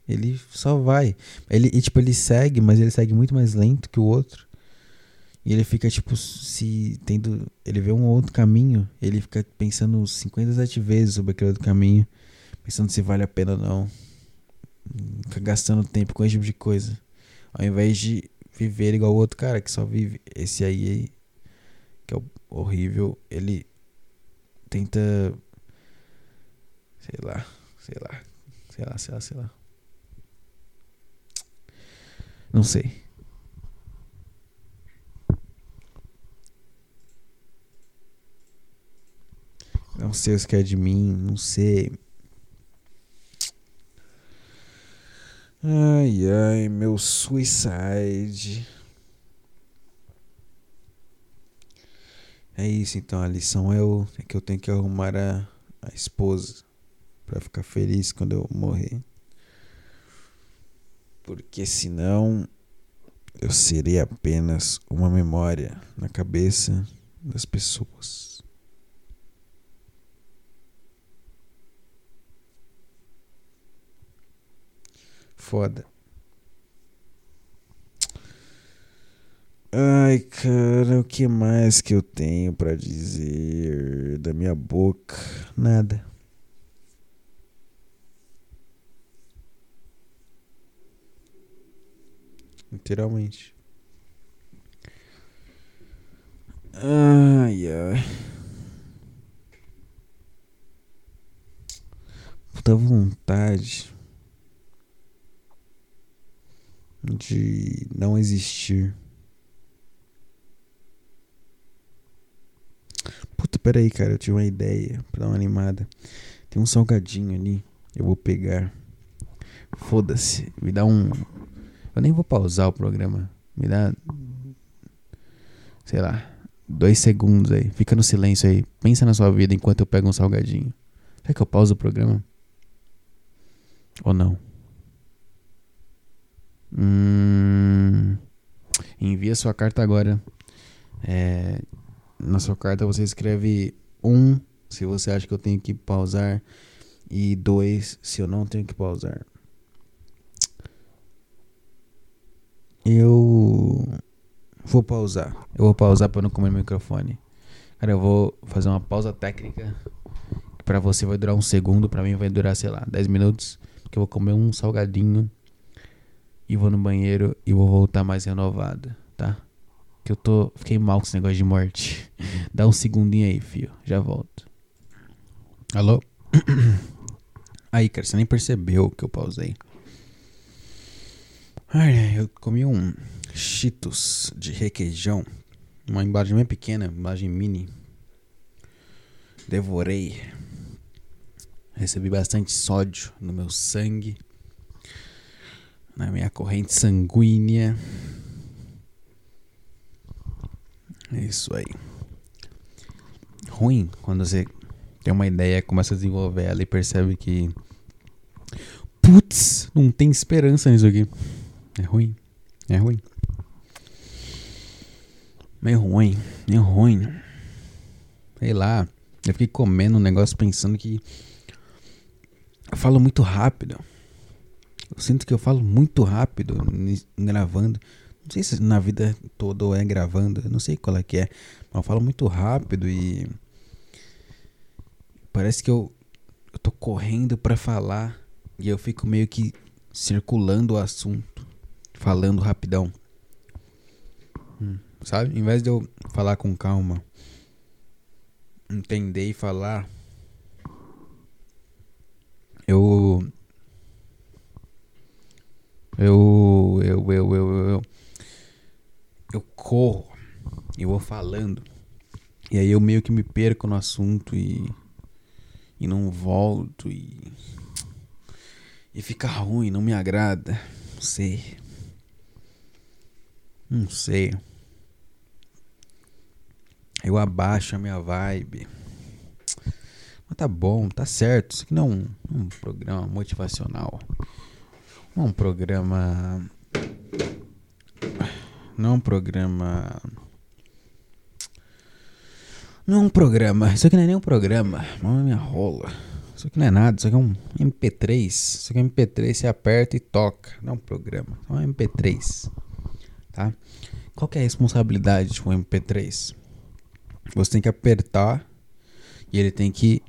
Ele só vai. Ele, e, tipo, ele segue, mas ele segue muito mais lento que o outro. E ele fica, tipo, se tendo. Ele vê um outro caminho, ele fica pensando 57 vezes sobre aquele outro caminho, pensando se vale a pena ou não. Fica gastando tempo com esse tipo de coisa. Ao invés de viver igual o outro cara que só vive. Esse aí, que é horrível, ele tenta. Sei lá, sei lá, sei lá, sei lá, sei lá. Não sei. Não sei o que é de mim, não sei. Ai, ai, meu suicide. É isso então, a lição é, o, é que eu tenho que arrumar a, a esposa para ficar feliz quando eu morrer. Porque senão eu serei apenas uma memória na cabeça das pessoas. Foda. Ai, cara, o que mais que eu tenho para dizer da minha boca? Nada. Literalmente. Ai, ai. Puta vontade de não existir. Puta, peraí, cara, eu tive uma ideia pra dar uma animada. Tem um salgadinho ali, eu vou pegar. Foda-se, me dá um. Eu nem vou pausar o programa. Me dá. Sei lá, dois segundos aí. Fica no silêncio aí. Pensa na sua vida enquanto eu pego um salgadinho. Quer que eu pause o programa? Ou não? Hum, envia sua carta agora. É, na sua carta você escreve um se você acha que eu tenho que pausar e dois se eu não tenho que pausar. Eu vou pausar. Eu vou pausar para não comer o microfone. Cara, eu vou fazer uma pausa técnica. Para você vai durar um segundo, para mim vai durar, sei lá, 10 minutos. Que eu vou comer um salgadinho e vou no banheiro e vou voltar mais renovado, tá? Que eu tô. Fiquei mal com esse negócio de morte. Dá um segundinho aí, fio. Já volto. Alô? Aí, cara, você nem percebeu que eu pausei. Ai, eu comi um Cheetos de requeijão. Uma embalagem bem pequena, embalagem mini. Devorei. Recebi bastante sódio no meu sangue na minha corrente sanguínea. É isso aí. Ruim quando você tem uma ideia, começa a desenvolver ela e percebe que. Putz, não tem esperança nisso aqui. É ruim. É ruim. Meio ruim. Meio ruim. Sei lá. Eu fiquei comendo um negócio pensando que. Eu falo muito rápido. Eu sinto que eu falo muito rápido gravando. Não sei se na vida toda é gravando, eu não sei qual é que é. Mas eu falo muito rápido e. Parece que eu eu tô correndo para falar e eu fico meio que circulando o assunto, falando rapidão. Hum, sabe? Em vez de eu falar com calma, entender e falar, eu eu eu eu eu eu, eu corro e vou falando. E aí eu meio que me perco no assunto e e não volto e e fica ruim, não me agrada. Não sei. Não sei. Eu abaixo a minha vibe. Mas tá bom, tá certo. Isso aqui não é um, um programa motivacional. Não é um programa. Não é um programa. Não é um programa. Isso aqui não é nem um programa. Não é minha rola. Isso aqui não é nada, isso aqui é um MP3. Isso aqui é um MP3, você aperta e toca. Não é um programa, é um MP3. Tá? Qual que é a responsabilidade de um MP3? Você tem que apertar e ele tem que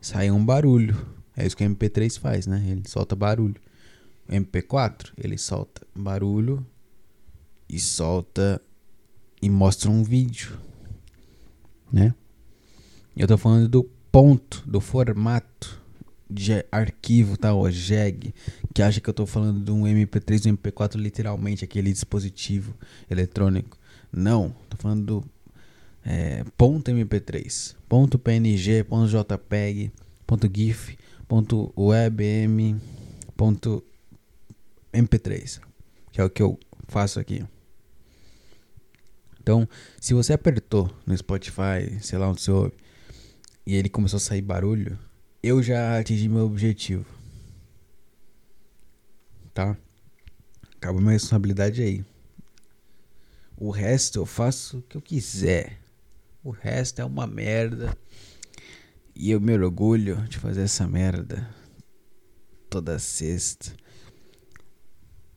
sair um barulho. É isso que o MP3 faz, né? Ele solta barulho. O MP4, ele solta barulho e solta e mostra um vídeo, né? Eu tô falando do ponto do formato de arquivo, tá? O JEG, que acha que eu tô falando de um MP3 ou um MP4 literalmente, aquele dispositivo eletrônico. Não, tô falando do é, ponto .mp3, ponto .png, ponto .jpeg, ponto .gif, ponto .webm, ponto .mp3, que é o que eu faço aqui. Então, se você apertou no Spotify, sei lá onde você ouve, e ele começou a sair barulho, eu já atingi meu objetivo. Tá? Acaba minha responsabilidade aí. O resto eu faço o que eu quiser. O resto é uma merda. E eu me orgulho de fazer essa merda toda sexta.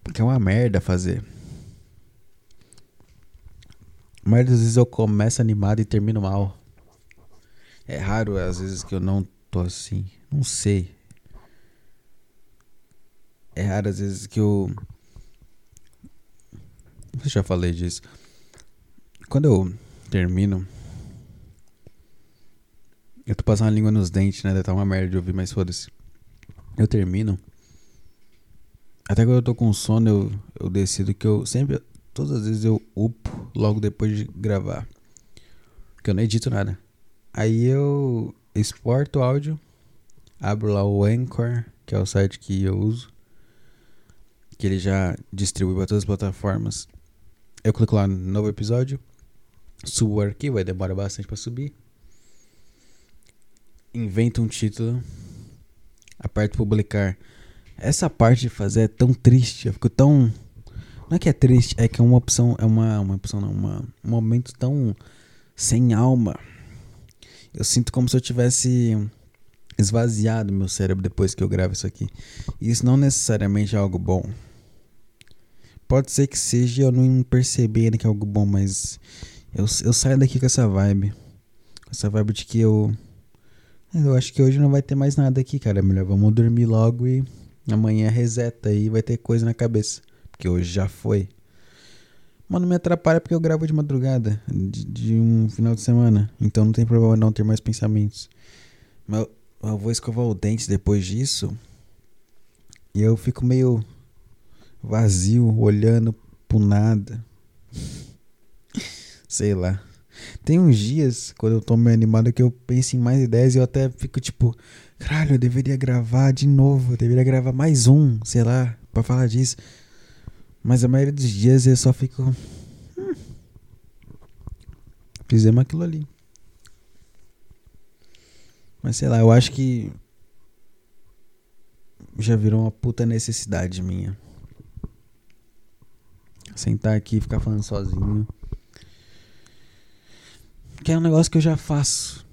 Porque é uma merda fazer. Mas às vezes eu começo animado e termino mal. É raro às vezes que eu não tô assim. Não sei. É raro às vezes que eu. Se já falei disso. Quando eu termino. Eu tô passando a língua nos dentes, né? Deve tá uma merda de ouvir, mas foda-se. Eu termino. Até quando eu tô com sono, eu, eu decido que eu sempre. Todas as vezes eu upo logo depois de gravar. Porque eu não edito nada. Aí eu exporto o áudio, abro lá o Anchor, que é o site que eu uso, que ele já distribui para todas as plataformas. Eu clico lá no novo episódio, subo o arquivo, vai demorar bastante para subir. Invento um título, aperto publicar. Essa parte de fazer é tão triste, eu fico tão não é que é triste, é que é uma opção, é uma, uma opção não, uma, um momento tão sem alma eu sinto como se eu tivesse esvaziado meu cérebro depois que eu gravo isso aqui. E isso não necessariamente é algo bom. Pode ser que seja eu não perceber ainda que é algo bom, mas eu, eu saio daqui com essa vibe. Com essa vibe de que eu. Eu acho que hoje não vai ter mais nada aqui, cara. É melhor vamos dormir logo e amanhã reseta aí vai ter coisa na cabeça. Porque hoje já foi. Mas não me atrapalha porque eu gravo de madrugada, de, de um final de semana. Então não tem problema não ter mais pensamentos. Mas eu, eu vou escovar o dente depois disso. E eu fico meio vazio, olhando pro nada. Sei lá. Tem uns dias, quando eu tô meio animado, que eu penso em mais ideias e eu até fico tipo, caralho, eu deveria gravar de novo, eu deveria gravar mais um, sei lá, pra falar disso. Mas a maioria dos dias eu só fico. Hum, fizemos aquilo ali. Mas sei lá, eu acho que. Já virou uma puta necessidade minha. Sentar aqui e ficar falando sozinho. Que é um negócio que eu já faço.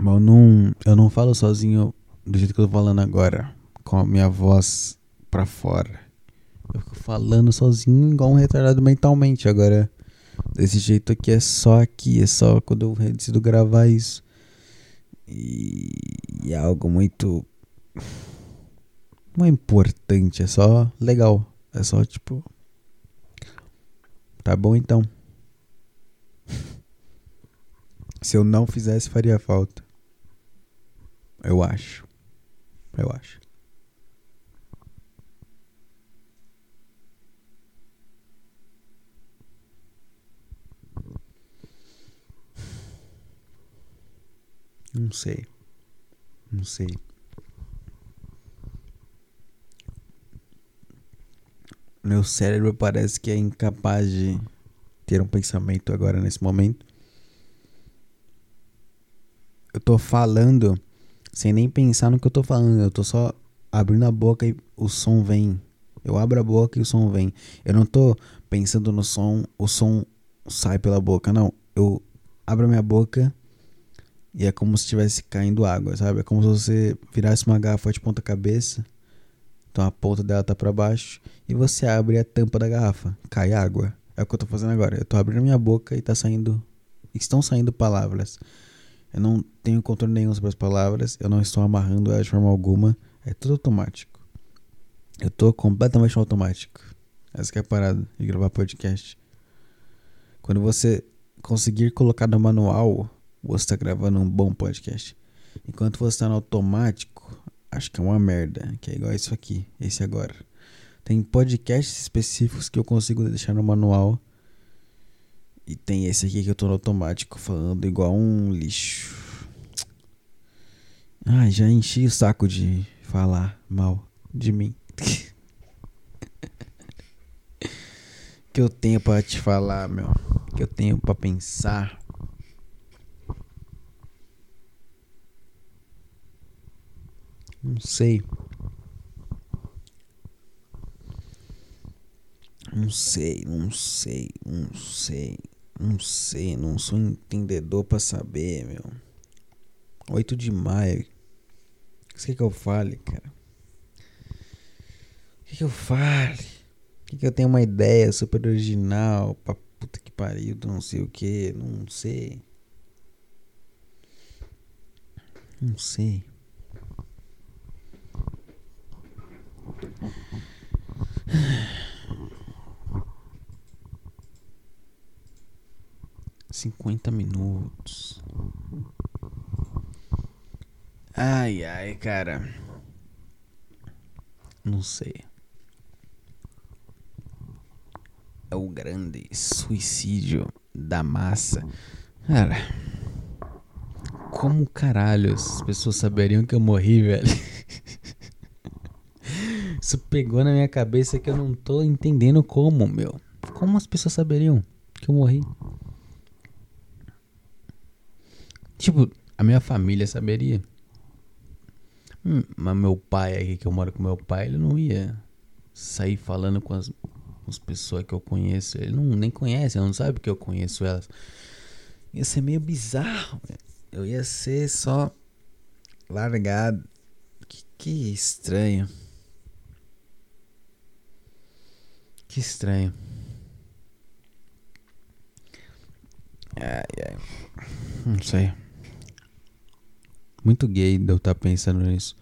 Mas eu não, eu não falo sozinho do jeito que eu tô falando agora. Com a minha voz pra fora. Eu fico falando sozinho igual um retardado mentalmente. Agora, desse jeito aqui é só aqui, é só quando eu decido gravar isso. E, e é algo muito. Não é importante, é só legal. É só tipo. Tá bom então. Se eu não fizesse, faria falta. Eu acho. Eu acho. Não sei. Não sei. Meu cérebro parece que é incapaz de ter um pensamento agora nesse momento. Eu tô falando sem nem pensar no que eu tô falando. Eu tô só abrindo a boca e o som vem. Eu abro a boca e o som vem. Eu não tô pensando no som, o som sai pela boca. Não. Eu abro a minha boca e é como se estivesse caindo água, sabe? É como se você virasse uma garrafa de ponta cabeça. Então a ponta dela tá para baixo e você abre a tampa da garrafa, cai água. É o que eu tô fazendo agora. Eu tô abrindo minha boca e tá saindo estão saindo palavras. Eu não tenho controle nenhum sobre as palavras, eu não estou amarrando elas de forma alguma, é tudo automático. Eu tô completamente automático. Essa é a parada de gravar podcast. Quando você conseguir colocar no manual você está gravando um bom podcast. Enquanto você está no automático, acho que é uma merda, que é igual isso aqui, esse agora. Tem podcasts específicos que eu consigo deixar no manual. E tem esse aqui que eu tô no automático falando igual um lixo. Ai, já enchi o saco de falar mal de mim. que eu tenho para te falar, meu. Que eu tenho para pensar. Não sei. Não sei, não sei, não sei, não sei, não sou entendedor para saber, meu. 8 de maio. O que, que eu fale, cara? O que, que eu fale? O que, que eu tenho uma ideia super original pra puta que pariu, não sei o que, não sei. Não sei. Cinquenta minutos. Ai, ai, cara. Não sei. É o grande suicídio da massa. Cara. Como caralho as pessoas saberiam que eu morri, velho? Isso pegou na minha cabeça que eu não tô entendendo como, meu. Como as pessoas saberiam que eu morri? Tipo, a minha família saberia. Hum, mas meu pai aqui, que eu moro com meu pai, ele não ia sair falando com as, as pessoas que eu conheço. Ele não nem conhece, ele não sabe que eu conheço elas. Ia ser meio bizarro. Eu ia ser só largado. Que, que estranho. Que estranho. Ai, ai. Não sei. Muito gay de eu estar tá pensando nisso.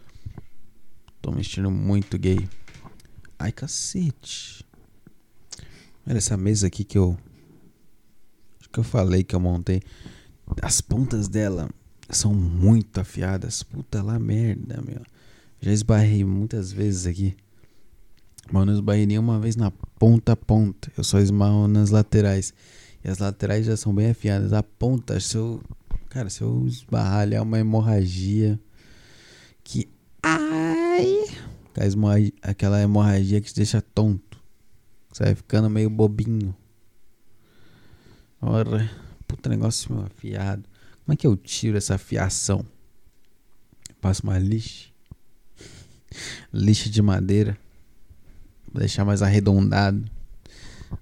Tô me sentindo muito gay. Ai, cacete. Olha essa mesa aqui que eu. Acho que eu falei que eu montei. As pontas dela são muito afiadas. Puta lá merda, meu. Já esbarrei muitas vezes aqui. Mas não esbarrei nenhuma vez na ponta a ponta. Eu só esmarro nas laterais. E as laterais já são bem afiadas. A ponta, se eu. Cara, se eu é uma hemorragia. Que. Ai! Aquela hemorragia que te deixa tonto. Você vai ficando meio bobinho. Ora. Puta negócio meu afiado. Como é que eu tiro essa afiação? passo uma lixa. lixa de madeira. Vou deixar mais arredondado.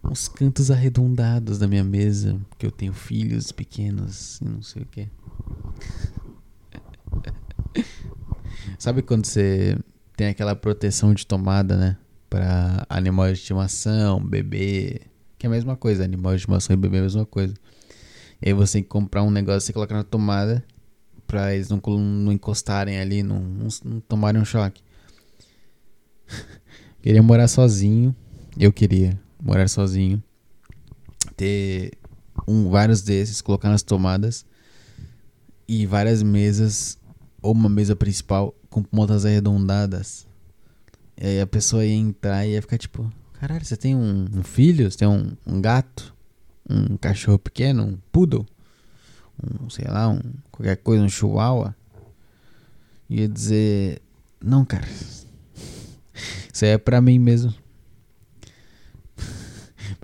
Uns cantos arredondados da minha mesa. Porque eu tenho filhos pequenos e não sei o que. Sabe quando você tem aquela proteção de tomada, né? Pra animal de estimação, bebê. Que é a mesma coisa, animal de estimação e bebê é a mesma coisa. E aí você tem que comprar um negócio, você coloca na tomada Pra eles não, não encostarem ali, não, não, não tomarem um choque. queria morar sozinho. Eu queria morar sozinho. Ter um, vários desses, colocar nas tomadas. E várias mesas. Ou uma mesa principal com pontas arredondadas. E aí a pessoa ia entrar e ia ficar tipo: Caralho, você tem um, um filho? Você tem um, um gato? Um cachorro pequeno? Um poodle? um, sei lá, um, qualquer coisa, um chihuahua, ia dizer: Não, cara, isso é pra mim mesmo.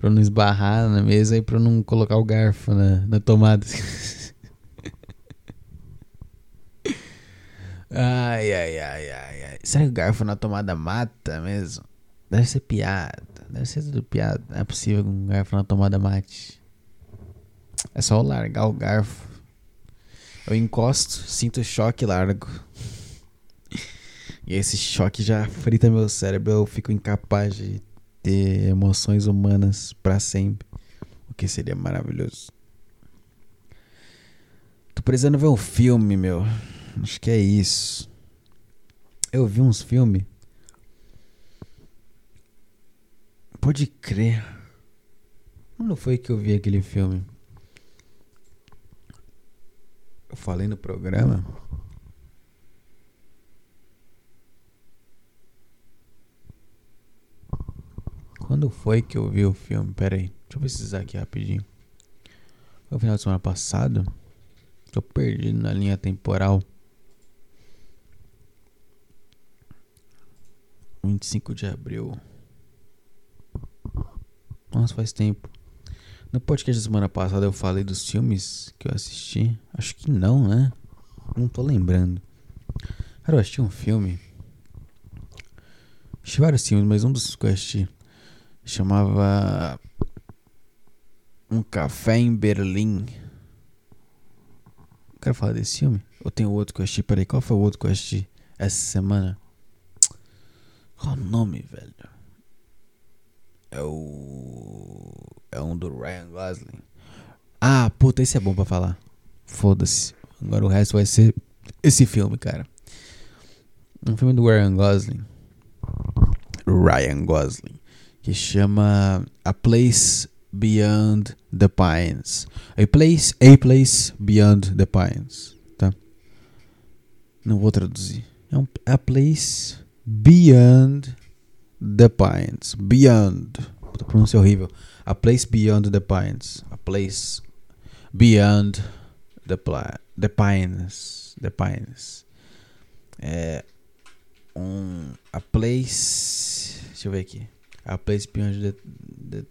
Pra não esbarrar na mesa e pra não colocar o garfo na, na tomada. ai, ai, ai, ai, ai. Será que o garfo na tomada mata mesmo? Deve ser piada. Deve ser tudo piada. Não é possível que um garfo na tomada mate. É só largar o garfo. Eu encosto, sinto choque largo. E esse choque já frita meu cérebro. Eu fico incapaz de ter emoções humanas para sempre. O que seria maravilhoso. Tô precisando ver um filme, meu. Acho que é isso. Eu vi uns filmes. Pode crer. Quando foi que eu vi aquele filme? Eu falei no programa. Quando foi que eu vi o filme? Pera aí, deixa eu precisar aqui rapidinho. Foi o final de semana passado? Tô perdido na linha temporal. 25 de abril. Nossa, faz tempo. No podcast da semana passada eu falei dos filmes que eu assisti. Acho que não, né? Não tô lembrando. Cara, eu assisti um filme. Assisti vários filmes, mas um dos que eu assisti chamava Um Café em Berlim. Quero falar desse filme? Ou tem outro que eu assisti? Peraí, qual foi o outro que eu assisti essa semana? Qual o nome, velho? É o. É um do Ryan Gosling. Ah, puta, esse é bom pra falar. Foda-se. Agora o resto vai ser esse filme, cara. Um filme do Ryan Gosling. Ryan Gosling. Que chama A Place Beyond the Pines. A Place, A Place Beyond the Pines. Tá? Não vou traduzir. É um, A Place Beyond the Pines. Beyond. Puta pronúncia horrível. A Place Beyond the Pines. A Place Beyond the, the Pines. The Pines. É um. A Place. Deixa eu ver aqui. A Beyond the, the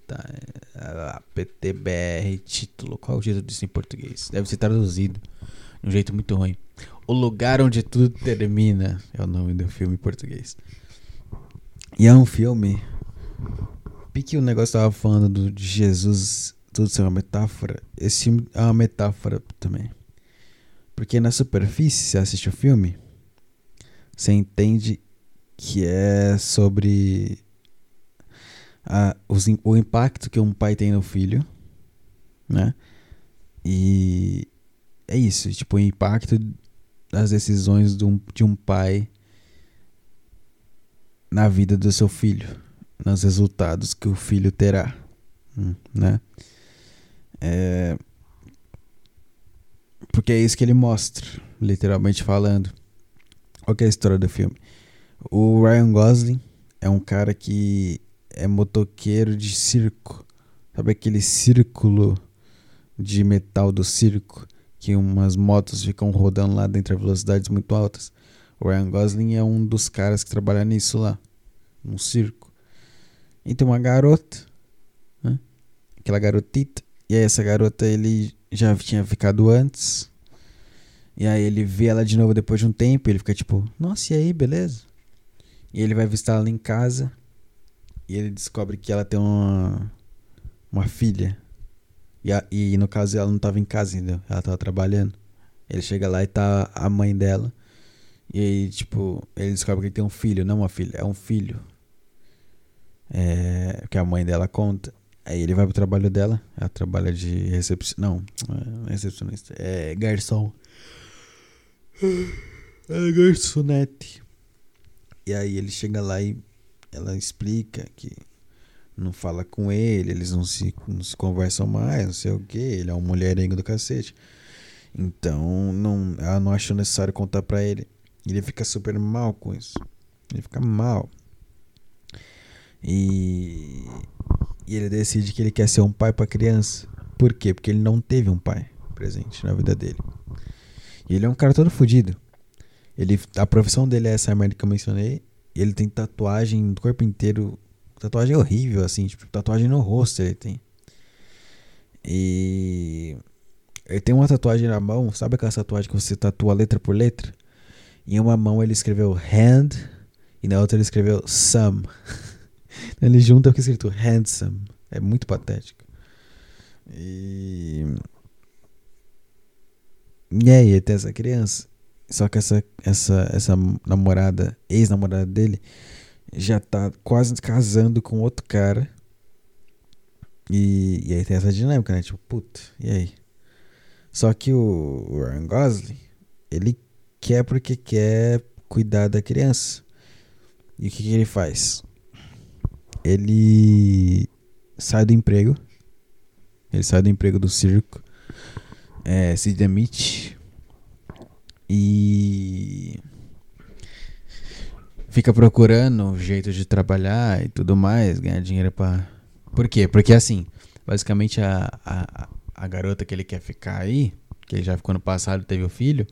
a PTBR título. Qual é o disso em português? Deve ser traduzido de um jeito muito ruim. O lugar onde tudo termina é o nome do filme em português. E é um filme. Pique o negócio tava falando do, de Jesus, tudo ser uma metáfora. Esse filme é uma metáfora também. Porque na superfície, você assiste o filme, você entende que é sobre a, os, o impacto que um pai tem no filho, né? E é isso, tipo, o impacto das decisões de um, de um pai na vida do seu filho, nos resultados que o filho terá, né? É... Porque é isso que ele mostra, literalmente falando. Qual é a história do filme? O Ryan Gosling é um cara que é motoqueiro de circo. Sabe aquele círculo de metal do circo? Que umas motos ficam rodando lá dentro a velocidades muito altas. O Ryan Gosling é um dos caras que trabalha nisso lá, num circo. E tem uma garota, né? aquela garotita. E aí essa garota ele já tinha ficado antes. E aí ele vê ela de novo depois de um tempo. Ele fica tipo, nossa, e aí, beleza? E ele vai visitar ela em casa. E ele descobre que ela tem uma, uma filha. E, a, e no caso ela não estava em casa ainda, ela estava trabalhando. Ele chega lá e tá a mãe dela. E aí, tipo, ele descobre que tem um filho, não uma filha, é um filho. É, que a mãe dela conta. Aí ele vai pro trabalho dela, ela trabalha de recepcionista. Não, não é recepcionista, é garçom. É garçonete. E aí ele chega lá e ela explica que não fala com ele, eles não se, não se conversam mais, não sei o que, ele é um mulherengo do cacete. Então não, ela não achou necessário contar pra ele. Ele fica super mal com isso. Ele fica mal. E, e ele decide que ele quer ser um pai pra criança. Por quê? Porque ele não teve um pai presente na vida dele. E ele é um cara todo fodido. Ele, a profissão dele é essa merda que eu mencionei. Ele tem tatuagem no corpo inteiro. Tatuagem horrível, assim. Tipo, tatuagem no rosto ele tem. E. Ele tem uma tatuagem na mão. Sabe aquela tatuagem que você tatua letra por letra? Em uma mão ele escreveu hand. E na outra ele escreveu some. ele junta porque escrito handsome. É muito patético. E. E aí, tem essa criança. Só que essa, essa, essa namorada, ex-namorada dele, já tá quase casando com outro cara. E, e aí tem essa dinâmica, né? Tipo, puta, e aí? Só que o, o Ryan Gosling, ele quer porque quer cuidar da criança. E o que, que ele faz? Ele sai do emprego. Ele sai do emprego do circo. É, se demite e fica procurando um jeito de trabalhar e tudo mais, ganhar dinheiro para. Por quê? Porque assim, basicamente a, a, a garota que ele quer ficar aí, que ele já ficou no passado, teve o filho,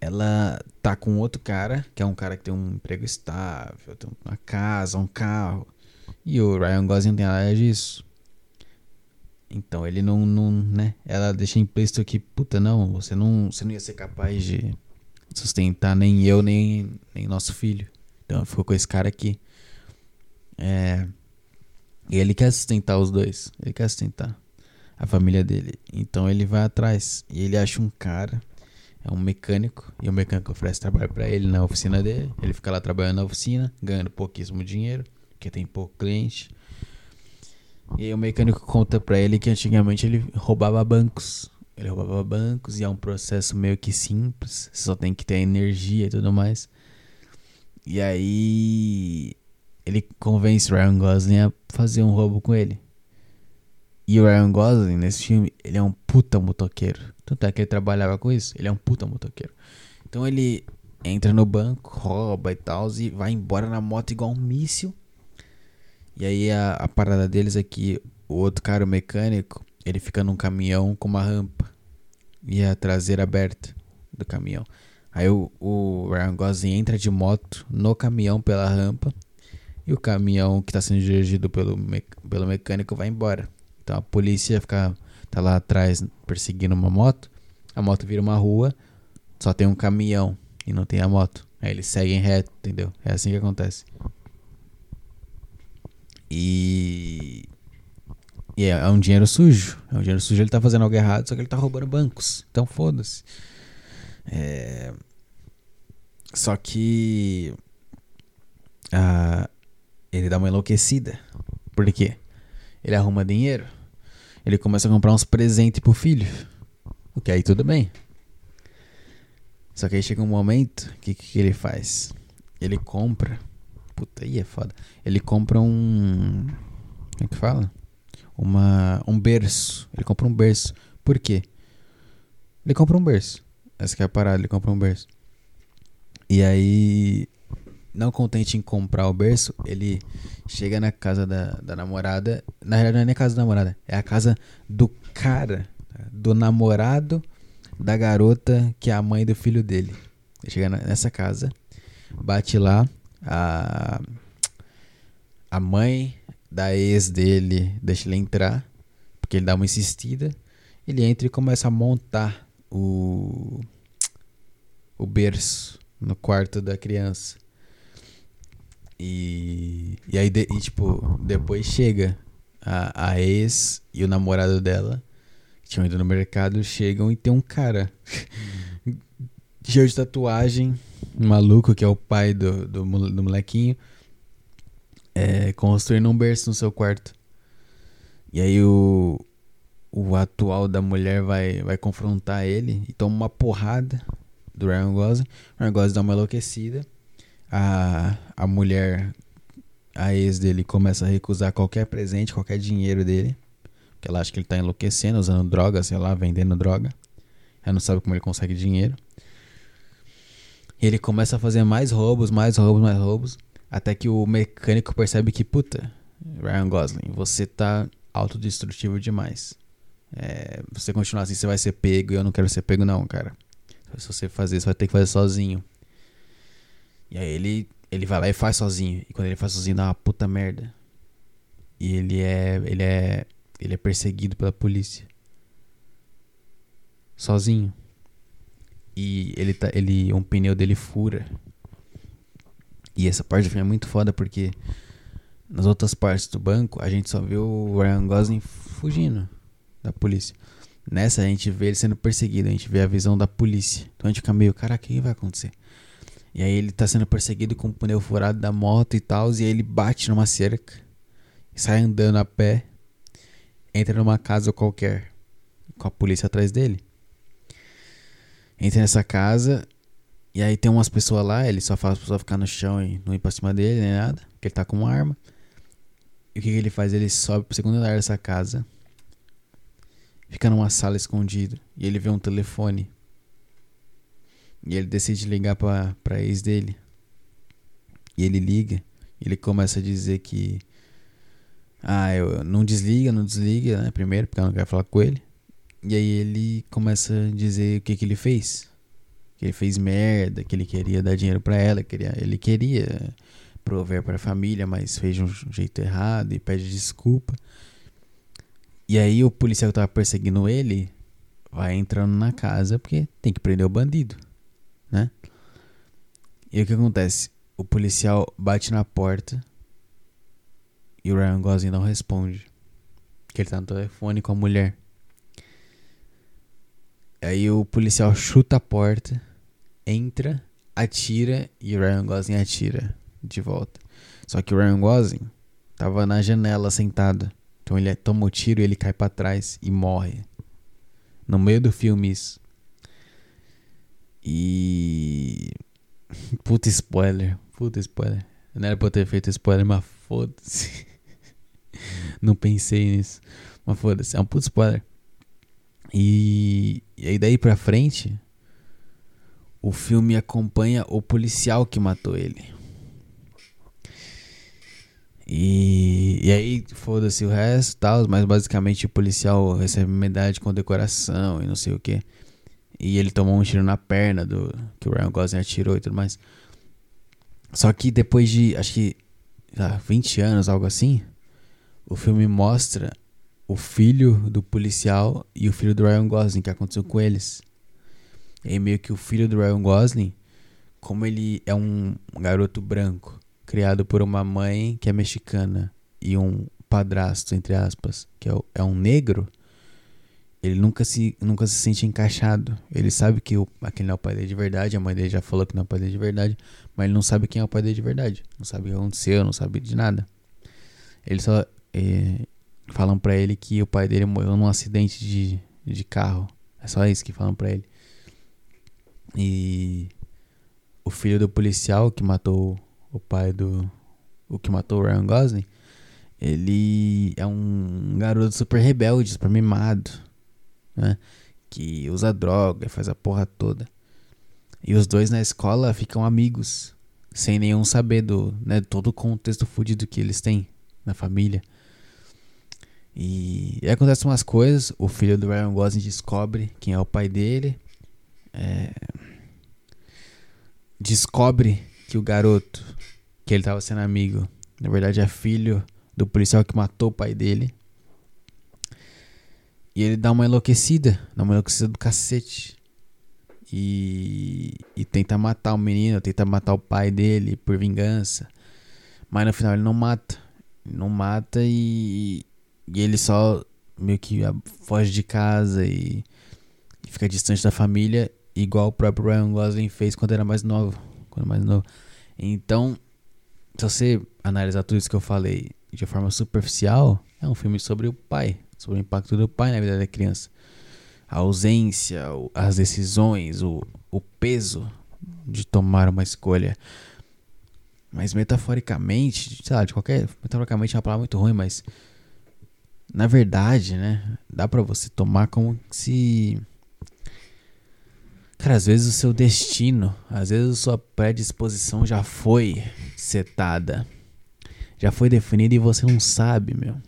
ela tá com outro cara, que é um cara que tem um emprego estável, tem uma casa, um carro. E o Ryan Gosling tem nada disso. Então ele não, não, né? Ela deixa implícito que, puta, não, você não, você não ia ser capaz de sustentar nem eu, nem, nem nosso filho. Então ficou com esse cara aqui. É. Ele quer sustentar os dois. Ele quer sustentar a família dele. Então ele vai atrás. E ele acha um cara. É um mecânico. E o mecânico oferece trabalho para ele na oficina dele. Ele fica lá trabalhando na oficina, ganhando pouquíssimo dinheiro. Porque tem pouco cliente. E aí o mecânico conta pra ele que antigamente ele roubava bancos. Ele roubava bancos e é um processo meio que simples. Você só tem que ter energia e tudo mais. E aí ele convence o Ryan Gosling a fazer um roubo com ele. E o Ryan Gosling, nesse filme, ele é um puta motoqueiro. Tanto é que ele trabalhava com isso. Ele é um puta motoqueiro. Então ele entra no banco, rouba e tal, e vai embora na moto igual um míssil. E aí a, a parada deles é que o outro cara, o mecânico, ele fica num caminhão com uma rampa. E a traseira aberta do caminhão. Aí o, o Ryan Gosling entra de moto no caminhão pela rampa. E o caminhão que está sendo dirigido pelo, pelo mecânico vai embora. Então a polícia fica tá lá atrás perseguindo uma moto. A moto vira uma rua, só tem um caminhão e não tem a moto. Aí eles seguem reto, entendeu? É assim que acontece. E. E é, é um dinheiro sujo. É um dinheiro sujo, ele tá fazendo algo errado, só que ele tá roubando bancos. Então foda-se. É... Só que. Ah, ele dá uma enlouquecida. Por quê? Ele arruma dinheiro. Ele começa a comprar uns presentes pro filho. O que aí tudo bem. Só que aí chega um momento, que, que ele faz? Ele compra Puta, aí é foda. Ele compra um. Como é que fala? Uma, um berço. Ele compra um berço. Por quê? Ele compra um berço. Essa que é a parada, ele compra um berço. E aí, não contente em comprar o berço, ele chega na casa da, da namorada. Na realidade, não é nem a casa da namorada, é a casa do cara, do namorado da garota que é a mãe do filho dele. Ele chega nessa casa, bate lá, a, a mãe da ex dele deixa ele entrar, porque ele dá uma insistida. Ele entra e começa a montar o, o berço no quarto da criança. E, e aí, de, e, tipo, depois chega a, a ex e o namorado dela, que tinham ido no mercado, chegam e tem um cara cheio de tatuagem, maluco, que é o pai do, do, do molequinho, é, construindo um berço no seu quarto. E aí o, o atual da mulher vai, vai confrontar ele e toma uma porrada do Ryan Gosling. O Ryan Gosling dá uma enlouquecida. A, a mulher, a ex dele, começa a recusar qualquer presente, qualquer dinheiro dele. Porque ela acha que ele tá enlouquecendo, usando droga, sei lá, vendendo droga. Ela não sabe como ele consegue dinheiro. E ele começa a fazer mais roubos, mais roubos, mais roubos. Até que o mecânico percebe que, puta, Ryan Gosling, você tá autodestrutivo demais. É, você continuar assim, você vai ser pego e eu não quero ser pego, não, cara. Se você fazer, você vai ter que fazer sozinho. E aí ele, ele vai lá e faz sozinho. E quando ele faz sozinho, dá uma puta merda. E ele é. Ele é. Ele é perseguido pela polícia. Sozinho. E ele tá. Ele. Um pneu dele fura. E essa parte filme é muito foda porque nas outras partes do banco a gente só vê o Ryan Gosling fugindo da polícia. Nessa a gente vê ele sendo perseguido, a gente vê a visão da polícia. Então a gente fica meio, cara, o que vai acontecer? E aí ele tá sendo perseguido com o pneu furado da moto e tal, e aí ele bate numa cerca, sai andando a pé, entra numa casa qualquer, com a polícia atrás dele. Entra nessa casa, e aí tem umas pessoas lá, ele só faz as pessoas ficar no chão e não ir pra cima dele, nem nada, porque ele tá com uma arma. E o que, que ele faz? Ele sobe pro segundo andar dessa casa, fica numa sala escondido, e ele vê um telefone. E ele decide ligar pra, pra ex dele. E ele liga, e ele começa a dizer que. Ah, eu não desliga, não desliga, né? Primeiro, porque eu não quero falar com ele. E aí ele começa a dizer o que, que ele fez que ele fez merda, que ele queria dar dinheiro para ela, queria, ele queria prover para a família, mas fez de um jeito errado e pede desculpa. E aí o policial que tava perseguindo ele vai entrando na casa porque tem que prender o bandido, né? E o que acontece? O policial bate na porta e o Ryan Gosling não responde. Que ele tá no telefone com a mulher. Aí o policial chuta a porta, entra, atira e o Ryan Gosling atira de volta. Só que o Ryan Gosling tava na janela sentado. Então ele toma o tiro e ele cai para trás e morre. No meio do filme isso. E. Puta spoiler. Puta spoiler. Não era pra eu ter feito spoiler, mas foda-se. Não pensei nisso. Mas foda-se. É um puta spoiler. E, e aí daí pra frente, o filme acompanha o policial que matou ele. E, e aí, foda-se o resto tal, mas basicamente o policial recebe medalha de condecoração e não sei o que. E ele tomou um tiro na perna do que o Ryan Gosling atirou e tudo mais. Só que depois de, acho que, ah, 20 anos, algo assim, o filme mostra o filho do policial e o filho do Ryan Gosling, que aconteceu com eles. E aí meio que o filho do Ryan Gosling, como ele é um garoto branco, criado por uma mãe que é mexicana e um padrasto, entre aspas, que é, é um negro, ele nunca se, nunca se sente encaixado. Ele sabe que o, aquele não é o pai dele de verdade, a mãe dele já falou que não é o pai dele de verdade, mas ele não sabe quem é o pai dele de verdade. Não sabe o que aconteceu, não sabe de nada. Ele só. É, falam para ele que o pai dele morreu num acidente de, de carro. É só isso que falam para ele. E o filho do policial que matou o pai do o que matou o Ryan Gosling, ele é um garoto super rebelde, super mimado, né? Que usa droga, faz a porra toda. E os dois na escola ficam amigos, sem nenhum saber do, né, todo o contexto fudido que eles têm na família. E, e acontecem umas coisas, o filho do Ryan Gosling descobre quem é o pai dele. É, descobre que o garoto que ele estava sendo amigo, na verdade é filho do policial que matou o pai dele. E ele dá uma enlouquecida, dá uma enlouquecida do cacete. E, e tenta matar o menino, tenta matar o pai dele por vingança. Mas no final ele não mata. Não mata e, e ele só meio que foge de casa e, fica distante da família, igual o próprio Ryan Gosling fez quando era mais novo. Quando mais novo. Então, se você analisar tudo isso que eu falei de forma superficial, é um filme sobre o pai, sobre o impacto do pai na vida da criança. a ausência, as decisões, o, o peso de tomar uma escolha. Mas metaforicamente, sei lá, de qualquer. Metaforicamente é uma palavra muito ruim, mas. Na verdade, né? Dá pra você tomar como se. Cara, às vezes o seu destino, às vezes a sua predisposição já foi setada. Já foi definida e você não sabe, meu.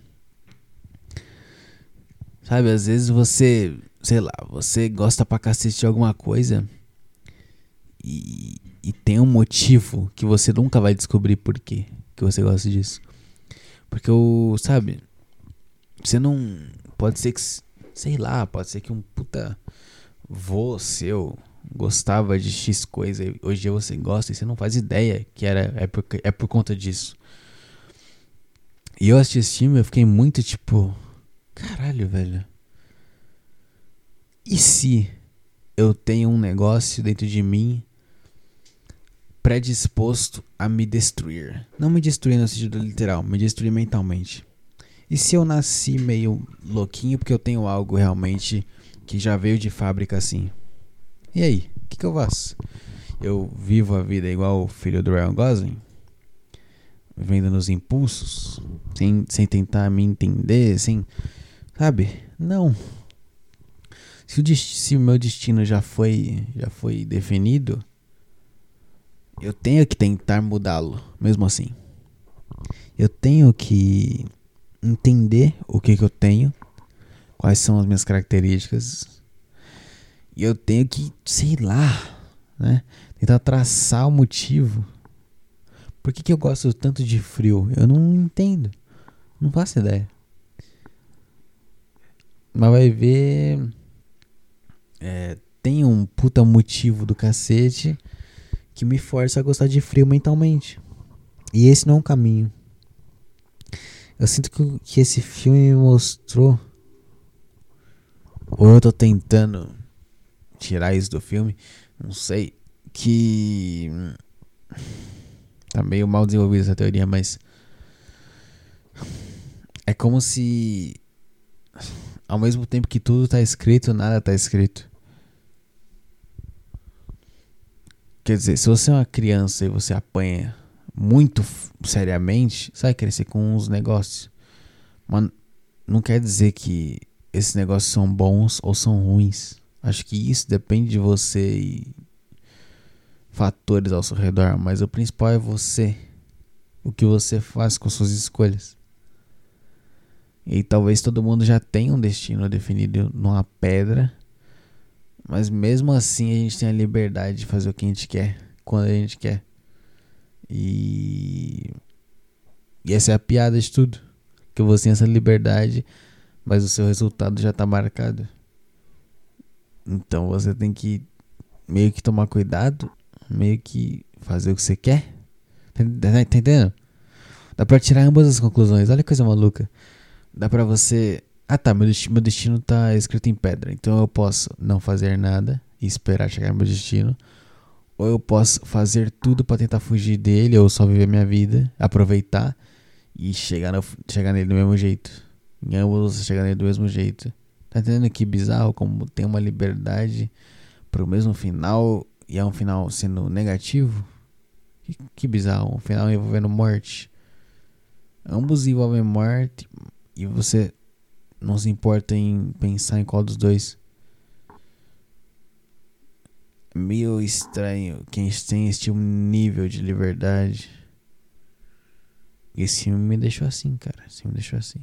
Sabe, às vezes você, sei lá, você gosta pra cacete de alguma coisa e, e tem um motivo que você nunca vai descobrir por quê que você gosta disso. Porque o, sabe, você não. Pode ser que. Sei lá, pode ser que um puta vô seu gostava de X coisa e hoje você gosta e você não faz ideia que era é por, é por conta disso. E eu assisti esse filme eu fiquei muito tipo. Caralho, velho. E se eu tenho um negócio dentro de mim predisposto a me destruir? Não me destruir no sentido literal, me destruir mentalmente. E se eu nasci meio louquinho porque eu tenho algo realmente que já veio de fábrica assim? E aí, o que, que eu faço? Eu vivo a vida igual o filho do Ryan Gosling? Vendo nos impulsos? Sem, sem tentar me entender? Sem. Sabe? Não. Se o, se o meu destino já foi, já foi definido, eu tenho que tentar mudá-lo, mesmo assim. Eu tenho que entender o que, que eu tenho, quais são as minhas características. E eu tenho que, sei lá, né? Tentar traçar o motivo. Por que, que eu gosto tanto de frio? Eu não entendo. Não faço ideia. Mas vai ver. É, tem um puta motivo do cacete que me força a gostar de frio mentalmente. E esse não é um caminho. Eu sinto que, que esse filme me mostrou. Ou eu tô tentando tirar isso do filme. Não sei. Que. Tá meio mal desenvolvida essa teoria, mas. É como se. Ao mesmo tempo que tudo tá escrito, nada tá escrito. Quer dizer, se você é uma criança e você apanha muito seriamente, vai crescer com uns negócios. Mas não quer dizer que esses negócios são bons ou são ruins. Acho que isso depende de você e fatores ao seu redor, mas o principal é você. O que você faz com suas escolhas. E talvez todo mundo já tenha um destino definido numa pedra, mas mesmo assim a gente tem a liberdade de fazer o que a gente quer, quando a gente quer. E, e essa é a piada de tudo. Que você tem essa liberdade, mas o seu resultado já está marcado. Então você tem que meio que tomar cuidado, meio que fazer o que você quer. Tá, tá, entendendo? Dá pra tirar ambas as conclusões. Olha que coisa maluca. Dá pra você. Ah tá, meu destino, meu destino tá escrito em pedra. Então eu posso não fazer nada e esperar chegar no meu destino. Ou eu posso fazer tudo para tentar fugir dele, ou só viver minha vida, aproveitar e chegar, no, chegar nele do mesmo jeito. Em ambos você chegar nele do mesmo jeito. Tá entendendo que bizarro como tem uma liberdade pro mesmo final e é um final sendo negativo? Que, que bizarro, um final envolvendo morte. Ambos envolvem morte e você não se importa em pensar em qual dos dois meio estranho quem tem esse nível de liberdade. Esse filme me deixou assim, cara. Esse filme me deixou assim.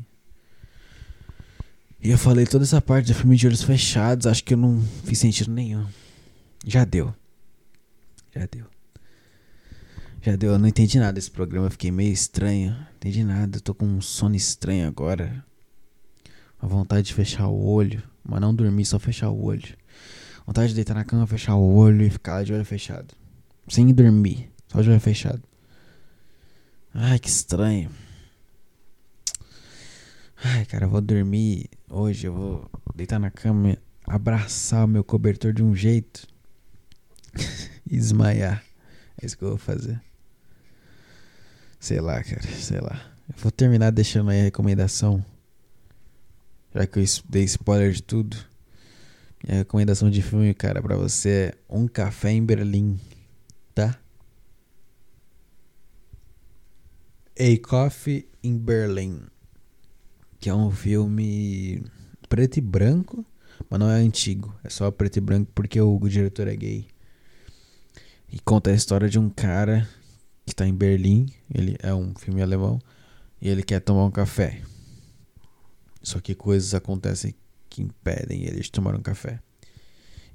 E eu falei toda essa parte do filme de olhos fechados. Acho que eu não fiz sentido nenhum. Já deu. Já deu. Já deu. Eu não entendi nada desse programa. Eu fiquei meio estranho. Não entendi nada. Eu tô com um sono estranho agora. A vontade de fechar o olho. Mas não dormir, só fechar o olho. Vontade de deitar na cama, fechar o olho e ficar de olho fechado. Sem dormir, só de olho fechado. Ai, que estranho. Ai, cara, eu vou dormir hoje. Eu vou deitar na cama, abraçar o meu cobertor de um jeito e desmaiar. É isso que eu vou fazer. Sei lá, cara, sei lá. Eu vou terminar deixando aí a recomendação. Já que eu dei spoiler de tudo. E a recomendação de filme, cara, pra você é Um Café em Berlim, tá? A Coffee in Berlin. Que é um filme preto e branco, mas não é antigo. É só preto e branco porque o diretor é gay. E conta a história de um cara que tá em Berlim. Ele é um filme alemão. E ele quer tomar um café. Só que coisas acontecem que impedem ele de tomar um café.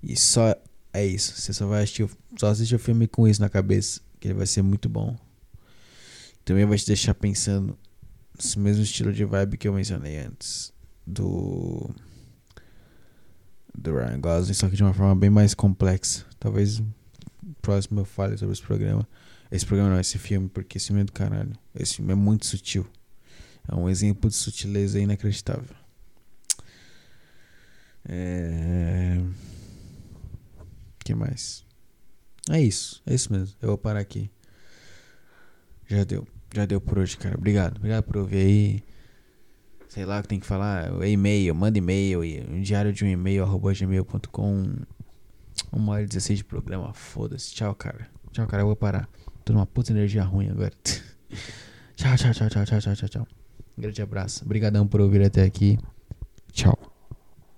E só é isso. Você só vai assistir, só assistir o filme com isso na cabeça, que ele vai ser muito bom. Também vai te deixar pensando nesse mesmo estilo de vibe que eu mencionei antes do do Ryan Gosling, só que de uma forma bem mais complexa. Talvez próximo eu fale sobre esse programa. Esse programa não, esse filme, porque esse filme é do caralho. Esse filme é muito sutil. É um exemplo de sutileza inacreditável. É... que mais? É isso, é isso mesmo. Eu vou parar aqui. Já deu. Já deu por hoje, cara. Obrigado. Obrigado por ouvir aí. Sei lá o que tem que falar. E-mail, manda e-mail. Um diário de um e-mail, arroba gmail.com. Uma hora e 16 de programa. Foda-se. Tchau, cara. Tchau, cara. Eu vou parar. Tô numa puta energia ruim agora. tchau, tchau, tchau, tchau, tchau, tchau, tchau. Um grande abraço. Obrigadão por ouvir até aqui. Tchau.